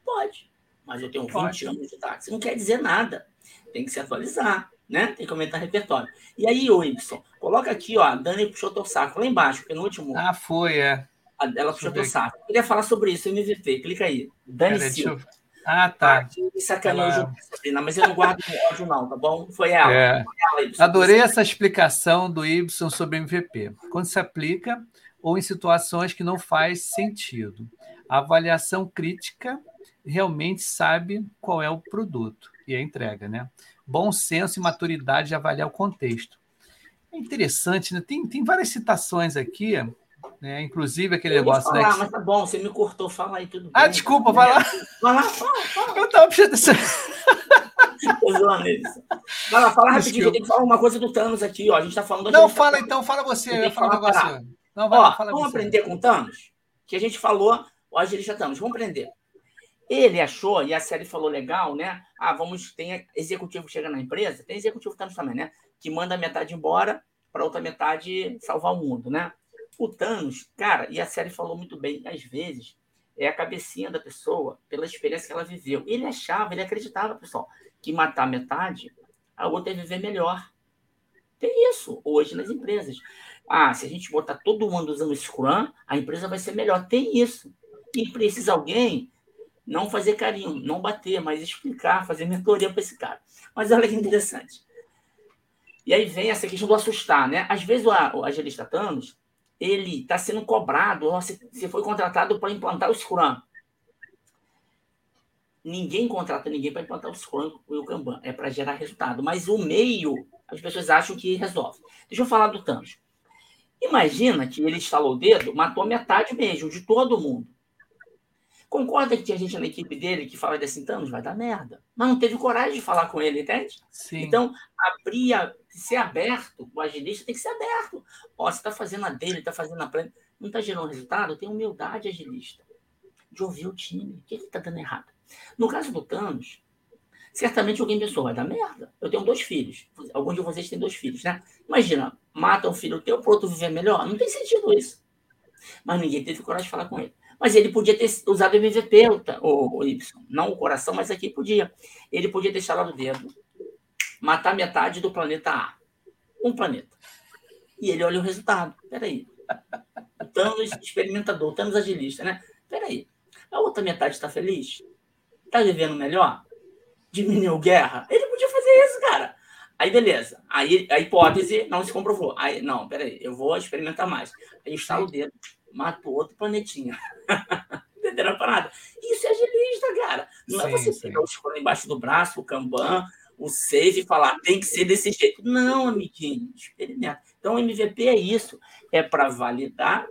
Pode. Mas eu tenho 20 pode. anos de táxi. Não quer dizer nada. Tem que se atualizar, né? Tem que aumentar o repertório. E aí, ô Y, coloca aqui, ó, a Dani puxou teu saco lá embaixo, penúltimo. Ah, foi, é. Ela puxou teu saco. Eu queria falar sobre isso, MVP. Clica aí. Dani Silva. Eu... Ah, tá. Sacaneou ela... Sabrina, mas eu não guardo ódio, não, tá bom? Foi ela. É. Foi ela Adorei essa explicação do Y sobre MVP. Quando se aplica ou em situações que não faz sentido. A avaliação crítica realmente sabe qual é o produto e a entrega, né? Bom senso e maturidade de avaliar o contexto. É interessante, né? Tem, tem várias citações aqui né? Inclusive aquele eu negócio. Falar, né? mas tá bom, você me cortou, fala aí tudo ah, bem. Ah, desculpa, vai lá. Vai lá, fala, fala. Eu tava precisando Vai lá, fala rapidinho, eu tenho que falar uma coisa do Thanos aqui, ó. A gente tá falando. Não, fala tá... então, fala você, eu ia falar um negócio. Não, vai ó, lá, fala vamos você. aprender com o Thanos? Que a gente falou, o agilista Thanos, vamos aprender. Ele achou, e a série falou legal, né? Ah, vamos, tem executivo que chega na empresa, tem executivo Thanos também, né? Que manda metade embora para outra metade salvar o mundo, né? O Thanos, cara, e a série falou muito bem, às vezes é a cabecinha da pessoa pela experiência que ela viveu. Ele achava, ele acreditava, pessoal, que matar metade, a outra ia viver melhor. Tem isso hoje nas empresas. Ah, se a gente botar todo mundo usando Scrum, a empresa vai ser melhor. Tem isso. E precisa alguém não fazer carinho, não bater, mas explicar, fazer mentoria para esse cara. Mas olha que interessante. E aí vem essa questão do assustar, né? Às vezes o, agilista Thanos, ele está sendo cobrado, você foi contratado para implantar o Scrum. Ninguém contrata ninguém para implantar o Scrum e o Kanban, é para gerar resultado. Mas o meio, as pessoas acham que resolve. Deixa eu falar do Thanos. Imagina que ele instalou o dedo, matou metade mesmo, de todo mundo. Concorda que tinha gente na equipe dele que fala desse Thanos? Vai dar merda. Mas não teve coragem de falar com ele, entende? Sim. Então, abria, ser aberto, o agilista tem que ser aberto. Ó, você está fazendo a dele, está fazendo a plena, não está gerando resultado? Tem humildade agilista de ouvir o time. O que está dando errado? No caso do Thanos, certamente alguém pensou, vai dar merda. Eu tenho dois filhos. Alguns de vocês têm dois filhos, né? Imagina, mata um filho teu para outro viver melhor. Não tem sentido isso. Mas ninguém teve coragem de falar com ele. Mas ele podia ter usado o MVP, o, o Y. Não o coração, mas aqui podia. Ele podia ter instalado o dedo, matar metade do planeta A. Um planeta. E ele olha o resultado. Peraí. Thanos experimentador, Thanos agilista, né? Peraí. A outra metade está feliz? Está vivendo melhor? Diminuiu guerra? Ele podia fazer isso, cara. Aí, beleza. Aí a hipótese não se comprovou. Aí, não, peraí, eu vou experimentar mais. Aí instala o dedo matou outro planetinha. Entenderam a parada? Isso é agilista, cara. Não é sim, é você sim. pegar o escuro embaixo do braço, o Kanban, o save e falar, tem que ser desse jeito. Não, amiguinho, experimenta. Então, o MVP é isso. É para validar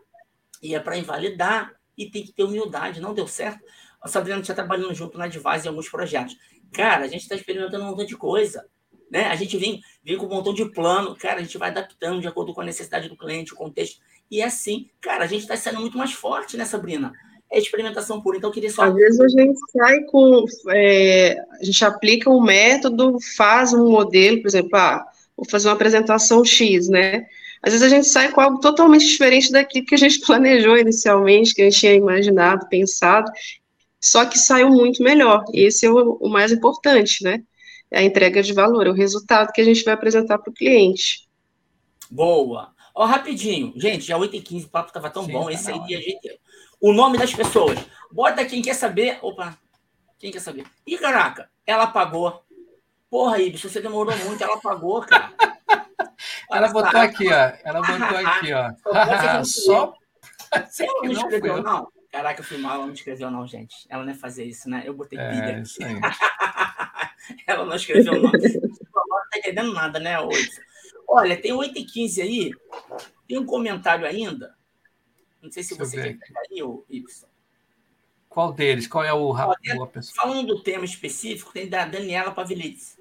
e é para invalidar. E tem que ter humildade. Não deu certo. A Sabrina está trabalhando junto na Advise em alguns projetos. Cara, a gente está experimentando um montão de coisa. Né? A gente vem, vem com um montão de plano. Cara, a gente vai adaptando de acordo com a necessidade do cliente, o contexto. E é assim, cara, a gente está saindo muito mais forte, né, Sabrina? É experimentação pura, então eu queria só. Às vezes a gente sai com. É, a gente aplica um método, faz um modelo, por exemplo, ah, vou fazer uma apresentação X, né? Às vezes a gente sai com algo totalmente diferente daquilo que a gente planejou inicialmente, que a gente tinha imaginado, pensado, só que saiu muito melhor. E esse é o, o mais importante, né? É a entrega de valor, é o resultado que a gente vai apresentar para o cliente. Boa. Ó, rapidinho. Gente, já 8h15, o papo tava tão Sim, bom. Tá Esse aí, a gente... O nome das pessoas. Bota quem quer saber. Opa, quem quer saber? Ih, caraca, ela pagou. Porra, Ibis, você demorou muito, ela pagou, cara. ela botou aqui, ó. Ela botou aqui, ó. Só. Você não, não escreveu, não? Caraca, eu fui mal, ela não escreveu, não, gente. Ela não ia fazer isso, né? Eu botei é, pilha. Isso aí. ela não escreveu, não. não tá entendendo nada, né, hoje? Olha, tem 8 e 15 aí. Tem um comentário ainda. Não sei se Deixa você quer pegar aí, Y. Qual deles? Qual é o rápido? Falando do tema específico, tem da Daniela Pavilitz.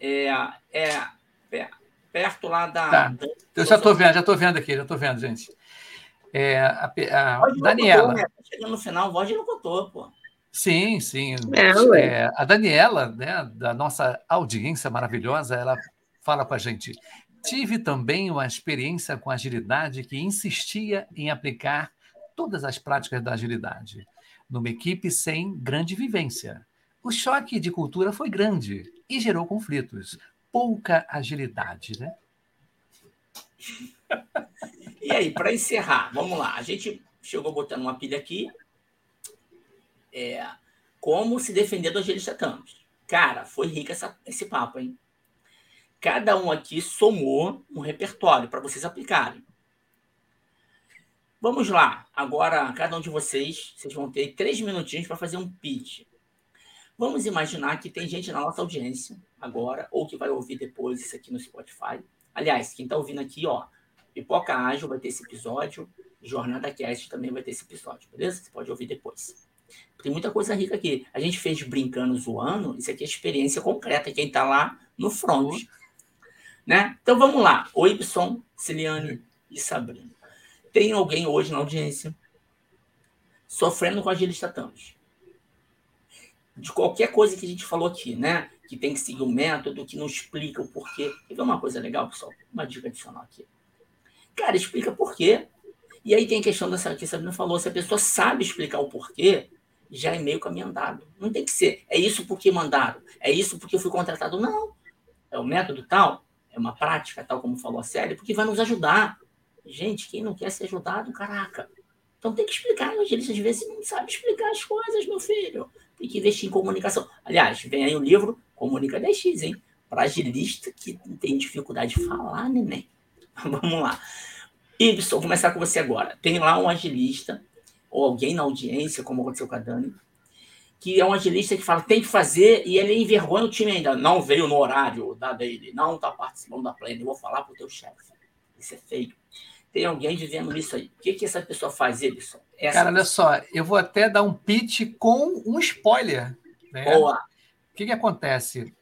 É, é, é, perto lá da. Tá. da eu já estou vendo, já estou vendo aqui, já estou vendo, gente. É, a, a Daniela. Contou, né? Tá chegando no final, voz não contou, pô. Sim, sim. É. É, a Daniela, né, da nossa audiência maravilhosa, ela fala com a gente. Tive também uma experiência com agilidade que insistia em aplicar todas as práticas da agilidade, numa equipe sem grande vivência. O choque de cultura foi grande e gerou conflitos. Pouca agilidade, né? E aí, para encerrar, vamos lá. A gente chegou botando uma pilha aqui. É, como se defender do agilista Thanos. Cara, foi rico essa, esse papo, hein? Cada um aqui somou um repertório para vocês aplicarem. Vamos lá. Agora, cada um de vocês, vocês vão ter três minutinhos para fazer um pitch. Vamos imaginar que tem gente na nossa audiência agora, ou que vai ouvir depois isso aqui no Spotify. Aliás, quem está ouvindo aqui, ó, Pipoca Ágil vai ter esse episódio, Jornada Cast também vai ter esse episódio, beleza? Você pode ouvir depois. Tem muita coisa rica aqui. A gente fez brincando, zoando, isso aqui é experiência concreta, quem está lá no front. Né? Então vamos lá. O Ibson, Ciliane e Sabrina. Tem alguém hoje na audiência sofrendo com agilista Thanos? De qualquer coisa que a gente falou aqui, né? Que tem que seguir o método, que não explica o porquê. Quer ver uma coisa legal, pessoal? Uma dica adicional aqui. Cara, explica por quê. E aí tem a questão dessa que a Sabrina falou, se a pessoa sabe explicar o porquê, já é meio caminho andado. Não tem que ser, é isso porque mandaram, é isso porque eu fui contratado. Não. É o método tal, é uma prática, tal como falou a Célia, porque vai nos ajudar. Gente, quem não quer ser ajudado, caraca. Então tem que explicar, o agilista às vezes não sabe explicar as coisas, meu filho. Tem que investir em comunicação. Aliás, vem aí o livro Comunica 10x, hein? Para agilista que tem dificuldade de falar, neném. Vamos lá. Ibson, vou começar com você agora. Tem lá um agilista, ou alguém na audiência, como aconteceu com a Dani, que é um agilista que fala tem que fazer e ele envergonha o time ainda. Não veio no horário da dele, não está participando da plena. Eu vou falar para o teu chefe. Isso é feio. Tem alguém vivendo isso aí. O que, que essa pessoa faz, Ibson? Essa Cara, olha só, eu vou até dar um pitch com um spoiler. Né? Boa. O que, que acontece?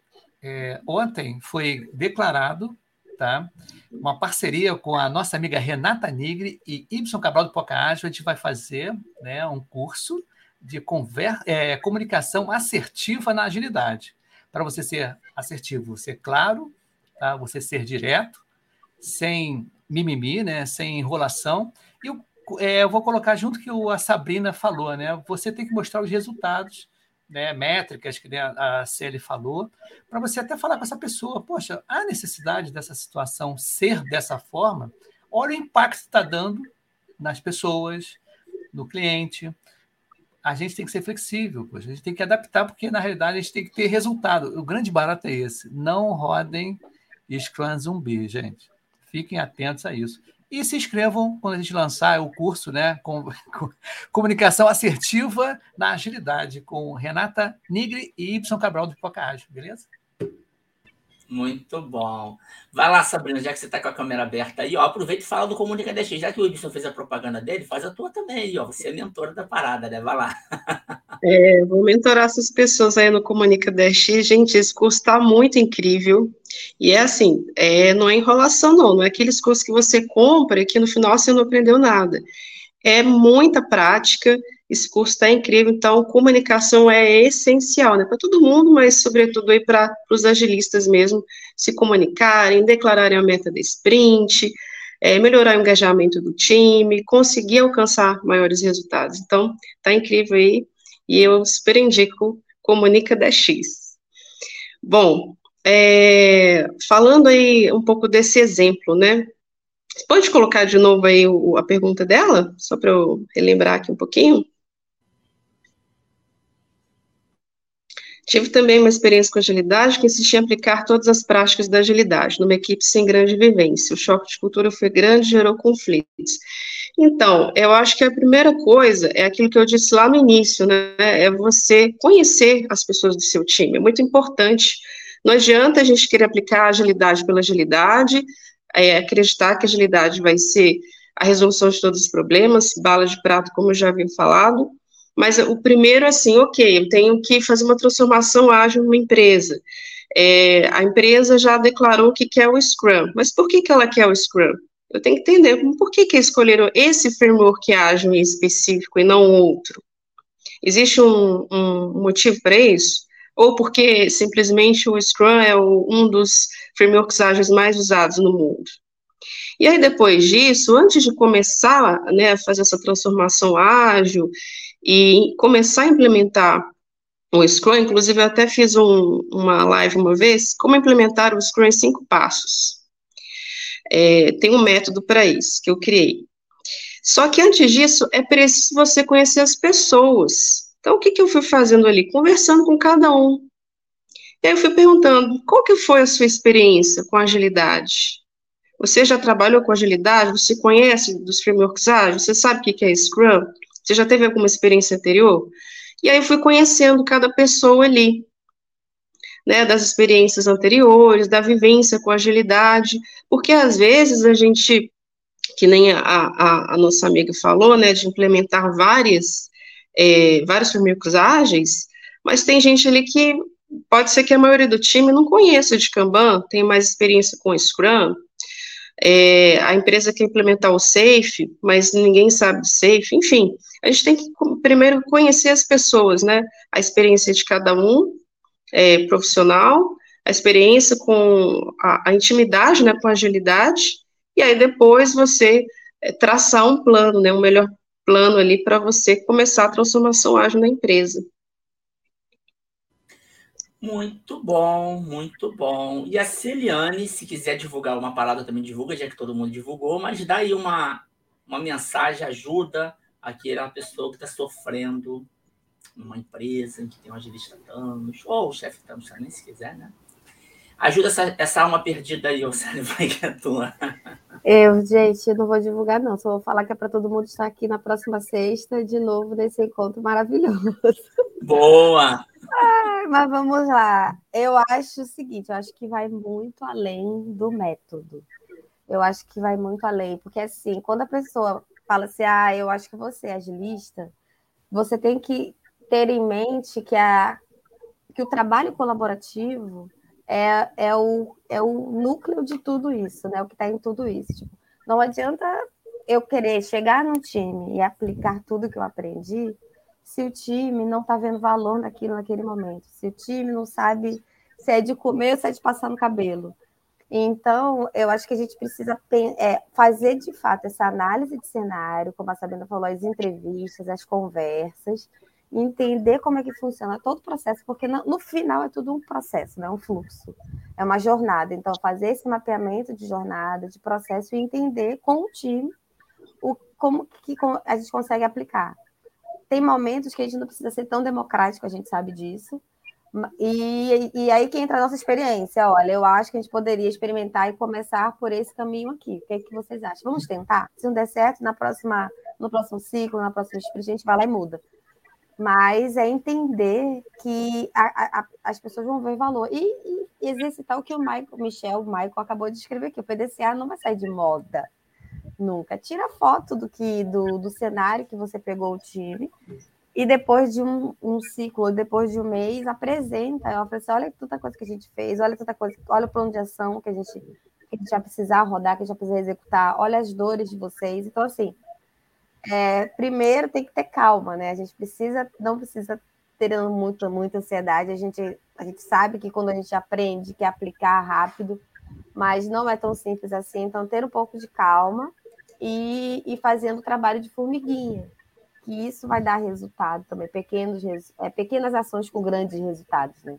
É, ontem foi declarado tá? uma parceria com a nossa amiga Renata Nigri e Ibson Cabral do Poca Ágil. A gente vai fazer né, um curso de conver é, comunicação assertiva na agilidade. Para você ser assertivo, ser claro, tá? você ser direto, sem mimimi, né? sem enrolação. E eu, é, eu vou colocar junto que a Sabrina falou, né? Você tem que mostrar os resultados, né? métricas que a Celi falou, para você até falar com essa pessoa, poxa, há necessidade dessa situação ser dessa forma? Olha o impacto que está dando nas pessoas, no cliente. A gente tem que ser flexível, a gente tem que adaptar, porque na realidade a gente tem que ter resultado. O grande barato é esse. Não rodem Scrum Zumbi, gente. Fiquem atentos a isso. E se inscrevam quando a gente lançar o curso, né? Com, com comunicação assertiva na agilidade, com Renata Nigri e Y Cabral do Ágil, beleza? Muito bom. Vai lá, Sabrina, já que você está com a câmera aberta aí, ó, aproveita e fala do Comunica DX. Já que o Ibson fez a propaganda dele, faz a tua também aí, ó. Você é mentora da parada, né? Vai lá. É, vou mentorar essas pessoas aí no Comunica DX. Gente, esse curso está muito incrível. E é assim, é, não é enrolação, não. Não é aqueles cursos que você compra e que no final você não aprendeu nada. É muita prática. Esse curso está incrível, então comunicação é essencial, né, para todo mundo, mas sobretudo aí para os agilistas mesmo se comunicarem, declararem a meta da sprint, é, melhorar o engajamento do time, conseguir alcançar maiores resultados. Então, tá incrível aí, e eu super indico Comunica 10x. Bom, é, falando aí um pouco desse exemplo, né? Pode colocar de novo aí a pergunta dela, só para eu relembrar aqui um pouquinho? Tive também uma experiência com agilidade que insistia em aplicar todas as práticas da agilidade, numa equipe sem grande vivência. O choque de cultura foi grande gerou conflitos. Então, eu acho que a primeira coisa é aquilo que eu disse lá no início, né? É você conhecer as pessoas do seu time. É muito importante. Não adianta a gente querer aplicar agilidade pela agilidade, é, acreditar que a agilidade vai ser a resolução de todos os problemas, bala de prato, como eu já havia falado, mas o primeiro, assim, ok, eu tenho que fazer uma transformação ágil numa empresa. É, a empresa já declarou que quer o Scrum, mas por que, que ela quer o Scrum? Eu tenho que entender por que, que escolheram esse framework ágil em específico e não outro. Existe um, um motivo para isso? Ou porque simplesmente o Scrum é o, um dos frameworks ágeis mais usados no mundo? E aí, depois disso, antes de começar né, a fazer essa transformação ágil e começar a implementar o Scrum, inclusive eu até fiz um, uma live uma vez, como implementar o Scrum em cinco passos. É, tem um método para isso que eu criei. Só que antes disso, é preciso você conhecer as pessoas. Então, o que, que eu fui fazendo ali? Conversando com cada um. E aí eu fui perguntando, qual que foi a sua experiência com agilidade? Você já trabalhou com agilidade? Você conhece dos frameworks ágeis? Você sabe o que é Scrum? Você já teve alguma experiência anterior? E aí eu fui conhecendo cada pessoa ali, né, das experiências anteriores, da vivência com agilidade, porque às vezes a gente, que nem a, a, a nossa amiga falou, né, de implementar várias, é, vários frameworks ágeis, mas tem gente ali que pode ser que a maioria do time não conheça de Kanban, tem mais experiência com Scrum, é, a empresa quer implementar o SAFE, mas ninguém sabe SAFE, enfim, a gente tem que primeiro conhecer as pessoas, né, a experiência de cada um, é, profissional, a experiência com a, a, intimidade, né, com a agilidade, e aí depois você é, traçar um plano, né, um melhor plano ali para você começar a transformação ágil na empresa. Muito bom, muito bom. E a Celiane, se quiser divulgar uma parada, também divulga, já que todo mundo divulgou, mas dá aí uma, uma mensagem, ajuda aquela pessoa que está sofrendo numa empresa que tem um agilista Thanos, ou o chefe Thanos, nem se quiser, né? Ajuda essa, essa alma perdida aí, Océlio, vai que é tua. Eu, gente, eu não vou divulgar, não. Só vou falar que é para todo mundo estar aqui na próxima sexta, de novo, nesse encontro maravilhoso. Boa! Ai, mas vamos lá. Eu acho o seguinte, eu acho que vai muito além do método. Eu acho que vai muito além, porque assim, quando a pessoa fala assim, ah, eu acho que você é agilista, você tem que ter em mente que, a, que o trabalho colaborativo é, é, o, é o núcleo de tudo isso, né? O que está em tudo isso. Tipo, não adianta eu querer chegar num time e aplicar tudo que eu aprendi se o time não está vendo valor naquilo naquele momento, se o time não sabe se é de comer ou se é de passar no cabelo. Então, eu acho que a gente precisa é, fazer de fato essa análise de cenário, como a Sabina falou, as entrevistas, as conversas, entender como é que funciona todo o processo, porque no, no final é tudo um processo, não é um fluxo, é uma jornada. Então, fazer esse mapeamento de jornada, de processo e entender com o time o, como que a gente consegue aplicar tem momentos que a gente não precisa ser tão democrático, a gente sabe disso. E, e aí que entra a nossa experiência. Olha, eu acho que a gente poderia experimentar e começar por esse caminho aqui. O que, é que vocês acham? Vamos tentar? Se não der certo, na próxima, no próximo ciclo, na próxima sprint, a gente vai lá e muda. Mas é entender que a, a, as pessoas vão ver valor. E, e, exercitar o que o Michael, Michel, o Michael acabou de escrever aqui. O PDCA não vai sair de moda nunca. Tira foto do que do, do cenário que você pegou o time e depois de um, um ciclo, depois de um mês, apresenta. Eu falei assim, olha tanta coisa que a gente fez, olha tanta coisa, olha o plano de ação que a gente, que a gente vai precisar rodar, que a gente vai precisar executar, olha as dores de vocês. Então, assim, é, primeiro tem que ter calma, né? A gente precisa, não precisa ter muita, muita ansiedade. A gente, a gente sabe que quando a gente aprende, que aplicar rápido, mas não é tão simples assim. Então, ter um pouco de calma e, e fazendo trabalho de formiguinha, que isso vai dar resultado também, pequenos, é, pequenas ações com grandes resultados, né?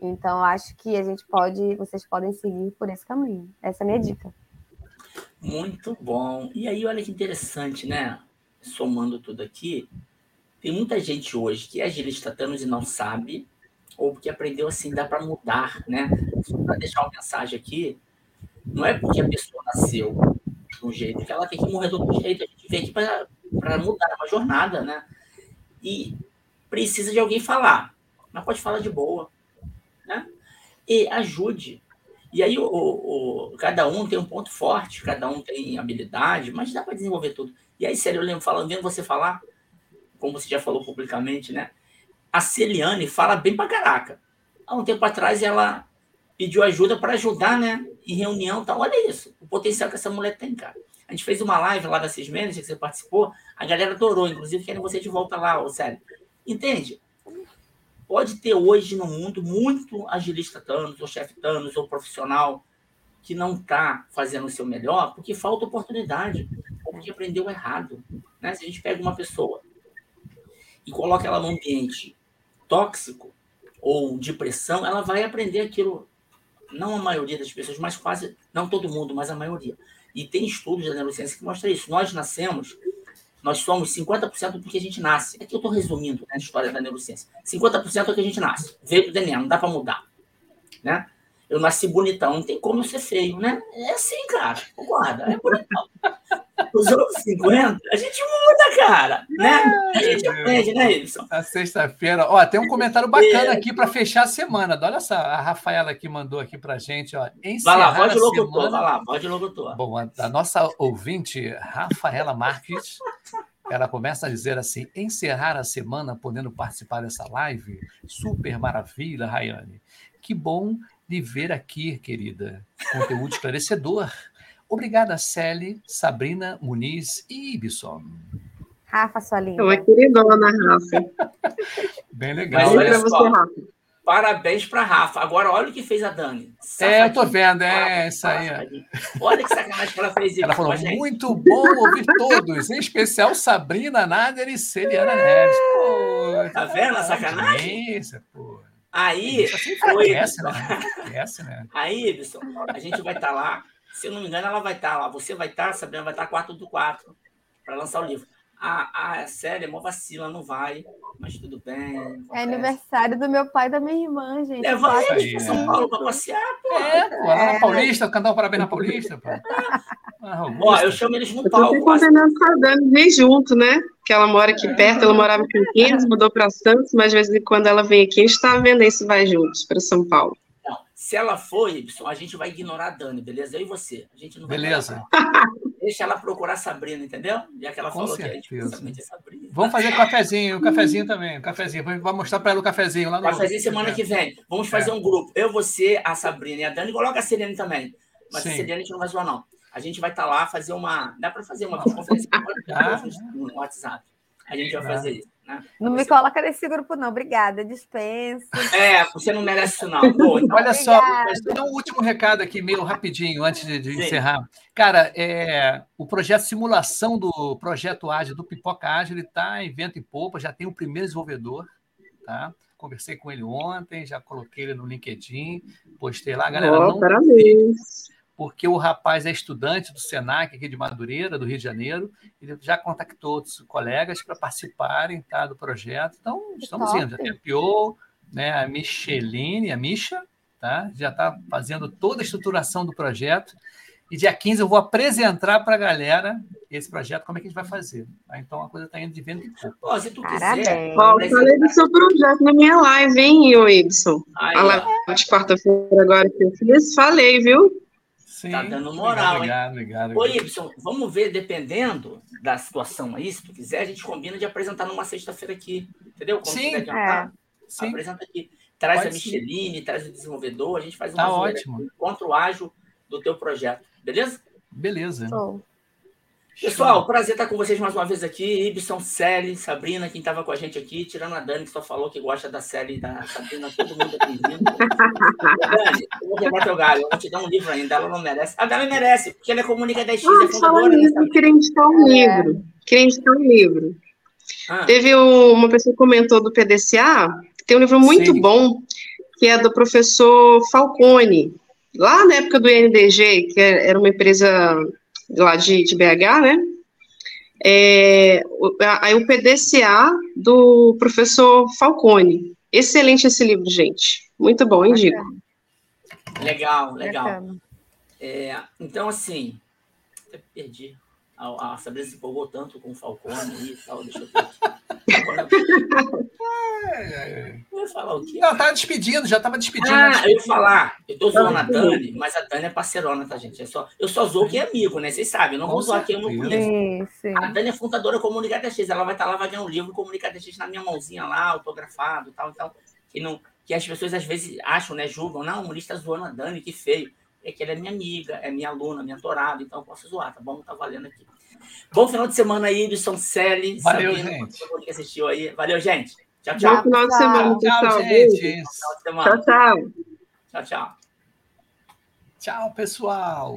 Então, acho que a gente pode, vocês podem seguir por esse caminho. Essa é a minha dica. Muito bom. E aí, olha que interessante, né? Somando tudo aqui, tem muita gente hoje que é agilista Thanos e não sabe, ou porque aprendeu assim, dá para mudar, né? Só para deixar uma mensagem aqui, não é porque a pessoa nasceu de um jeito, que ela tem que morrer de outro jeito. A gente vem aqui para mudar, uma jornada, né? E precisa de alguém falar, mas pode falar de boa, né? E ajude. E aí o, o cada um tem um ponto forte, cada um tem habilidade, mas dá para desenvolver tudo. E aí, sério, eu lembro falando, vendo você falar, como você já falou publicamente, né? A Celiane fala bem pra caraca. Há um tempo atrás ela pediu ajuda para ajudar, né? Em reunião tal. Olha isso, o potencial que essa mulher tem, cara. A gente fez uma live lá da Cismenes, que você participou, a galera adorou, inclusive querem você de volta lá, ô sério. Entende? Pode ter hoje no mundo muito agilista Thanos, ou chefe Thanos, ou profissional que não está fazendo o seu melhor porque falta oportunidade, ou porque aprendeu errado. Né? Se a gente pega uma pessoa e coloca ela num ambiente tóxico ou de pressão, ela vai aprender aquilo. Não a maioria das pessoas, mas quase, não todo mundo, mas a maioria. E tem estudos da neurociência que mostram isso. Nós nascemos, nós somos 50% do que a gente nasce. Aqui eu estou resumindo né, a história da neurociência. 50% é o que a gente nasce. Veio do DNA, não dá para mudar. Né? Eu nasci bonitão, não tem como ser feio, né? É assim, cara. Concorda? É bonitão. Os outros 50, a gente muda, cara. Né? A gente aprende, né, Edson? Na sexta-feira. Ó, tem um comentário bacana aqui para fechar a semana. Olha só, a Rafaela aqui mandou aqui para gente. Ó, vai lá, pode locutor, semana... vai lá, pode locutor. Bom, a, a nossa ouvinte, Rafaela Marques, ela começa a dizer assim: encerrar a semana podendo participar dessa live, super maravilha, Rayane. Que bom lhe ver aqui, querida. Conteúdo esclarecedor. Obrigada, Sally, Sabrina, Muniz e Ibson. Rafa, sua linda. Uma queridona, Rafa. Bem legal. Mas olha só, Rafa. Parabéns para Rafa. Agora, olha o que fez a Dani. Safadinho. É, eu tô vendo, é isso aí. Olha que sacanagem que ela fez. Ela falou, muito bom ouvir todos, em especial Sabrina Nader e Celiana Neves. Pô, tá vendo a sacanagem? Pô. Aí, foi, essa, né? Essa, né? Aí, Ibson, a gente vai estar tá lá. Se eu não me engano, ela vai estar tá lá. Você vai estar, tá, Sabrina vai estar 4 do 4 para lançar o livro. A, a série é mó vacila, não vai, mas tudo bem. Acontece. É aniversário do meu pai e da minha irmã, gente. É, vai para São Paulo para passear, pô. É, pô, lá na Paulista, cantar um parabéns na Paulista, pô. Ah, Ó, eu chamo eles no palco. Eu tô combinando com a Dani vem junto, né? Que ela mora aqui é. perto, ela morava em Campinas, mudou para Santos, mas de vez em quando ela vem aqui, a gente está vendo aí se vai juntos para São Paulo. Não, se ela for, Ibson, a gente vai ignorar a Dani, beleza? Eu e você. A gente não vai beleza. Deixa ela procurar a Sabrina, entendeu? Já que ela com falou certeza. que a gente é Sabrina. Vamos fazer cafezinho, cafezinho também, cafezinho. Vamos mostrar para ela o cafezinho lá no. Cafezinho semana que vem. Vamos fazer é. um grupo. Eu, você, a Sabrina e a Dani. Coloca a Serena também. Mas Sim. a Serena a gente não vai zoar, não. A gente vai estar tá lá fazer uma. Dá para fazer uma conferência no WhatsApp. A gente vai fazer isso. Né? Não me coloca nesse grupo, não. Obrigada. Dispensa. É, você não merece isso, não. Bom, então... Olha só, tem um último recado aqui, meio rapidinho, antes de, de encerrar. Cara, é, o projeto simulação do projeto Ágil, do Pipoca Ágil, ele está em vento e popa, já tem o primeiro desenvolvedor, tá? Conversei com ele ontem, já coloquei ele no LinkedIn, postei lá, galera. Oh, não parabéns porque o rapaz é estudante do SENAC aqui de Madureira, do Rio de Janeiro, ele já contactou outros colegas para participarem tá, do projeto. Então, estamos Top. indo. Já tem a Pio, né, a Micheline, a Misha, tá? já está fazendo toda a estruturação do projeto. E dia 15 eu vou apresentar para a galera esse projeto, como é que a gente vai fazer. Tá? Então a coisa está indo de vento em pouco. Oh, se tu quiser. Eu falei do seu projeto na minha live, hein, Ibson? A live de quarta-feira agora que eu fiz, falei, viu? Sim, tá dando moral, obrigado, hein? Obrigado, obrigado. Ô, Ibson, vamos ver, dependendo da situação aí, se tu quiser, a gente combina de apresentar numa sexta-feira aqui, entendeu? Quando sim, é. sim. Apresenta aqui. Traz Pode a Micheline, sim. traz o desenvolvedor, a gente faz um tá ótimo. encontro ágil do teu projeto, beleza? Beleza. Show. Pessoal, prazer estar com vocês mais uma vez aqui. Ibson, Celi, Sabrina, quem estava com a gente aqui, tirando a Dani, que só falou que gosta da Celi e da Sabrina, todo mundo aqui vindo. Dani, eu vou quebrar teu galho, eu vou te dar um livro ainda, ela não merece. A Dani merece, porque ela é comunica 10x, ah, é fundadora. Isso, eu queria indicar um livro. Queria indicar um livro. Ah. Teve uma pessoa que comentou do PDCA, tem um livro muito Sim. bom, que é do professor Falcone, lá na época do INDG, que era uma empresa lá de, de BH, né? É, aí o PDCA do professor Falcone. Excelente esse livro, gente. Muito bom, indico. Legal, legal. É, então, assim, até perdi. A, a Sabrina se empolgou tanto com o Falcone e tal, deixa eu ver eu ia falar o quê? Não, tava despedindo, já tava despedindo. Ah, eu ia falar, eu tô zoando a Dani, mas a Dani é parceirona, tá, gente? Eu só, eu só zoo quem é amigo, né? Vocês sabem, eu não com vou zoar quem eu não conheço. A Dani é fundadora do Comunicada X, ela vai estar tá lá, vai ganhar um livro Comunicada X na minha mãozinha lá, autografado e tal, e tal. Que, não, que as pessoas às vezes acham, né? Julgam, não, o Muniz tá zoando a Dani, que feio. É que ela é minha amiga, é minha aluna, minha torada, então eu posso zoar, tá bom? Tá valendo aqui. Bom final de semana aí, Ibson Selle. Valeu, Sabino, gente. Que assistiu aí. Valeu, gente. Tchau, Bom tchau. final de semana, Tchau, pessoal. Beijo. gente. Tchau, tchau. Tchau, tchau. Tchau, pessoal.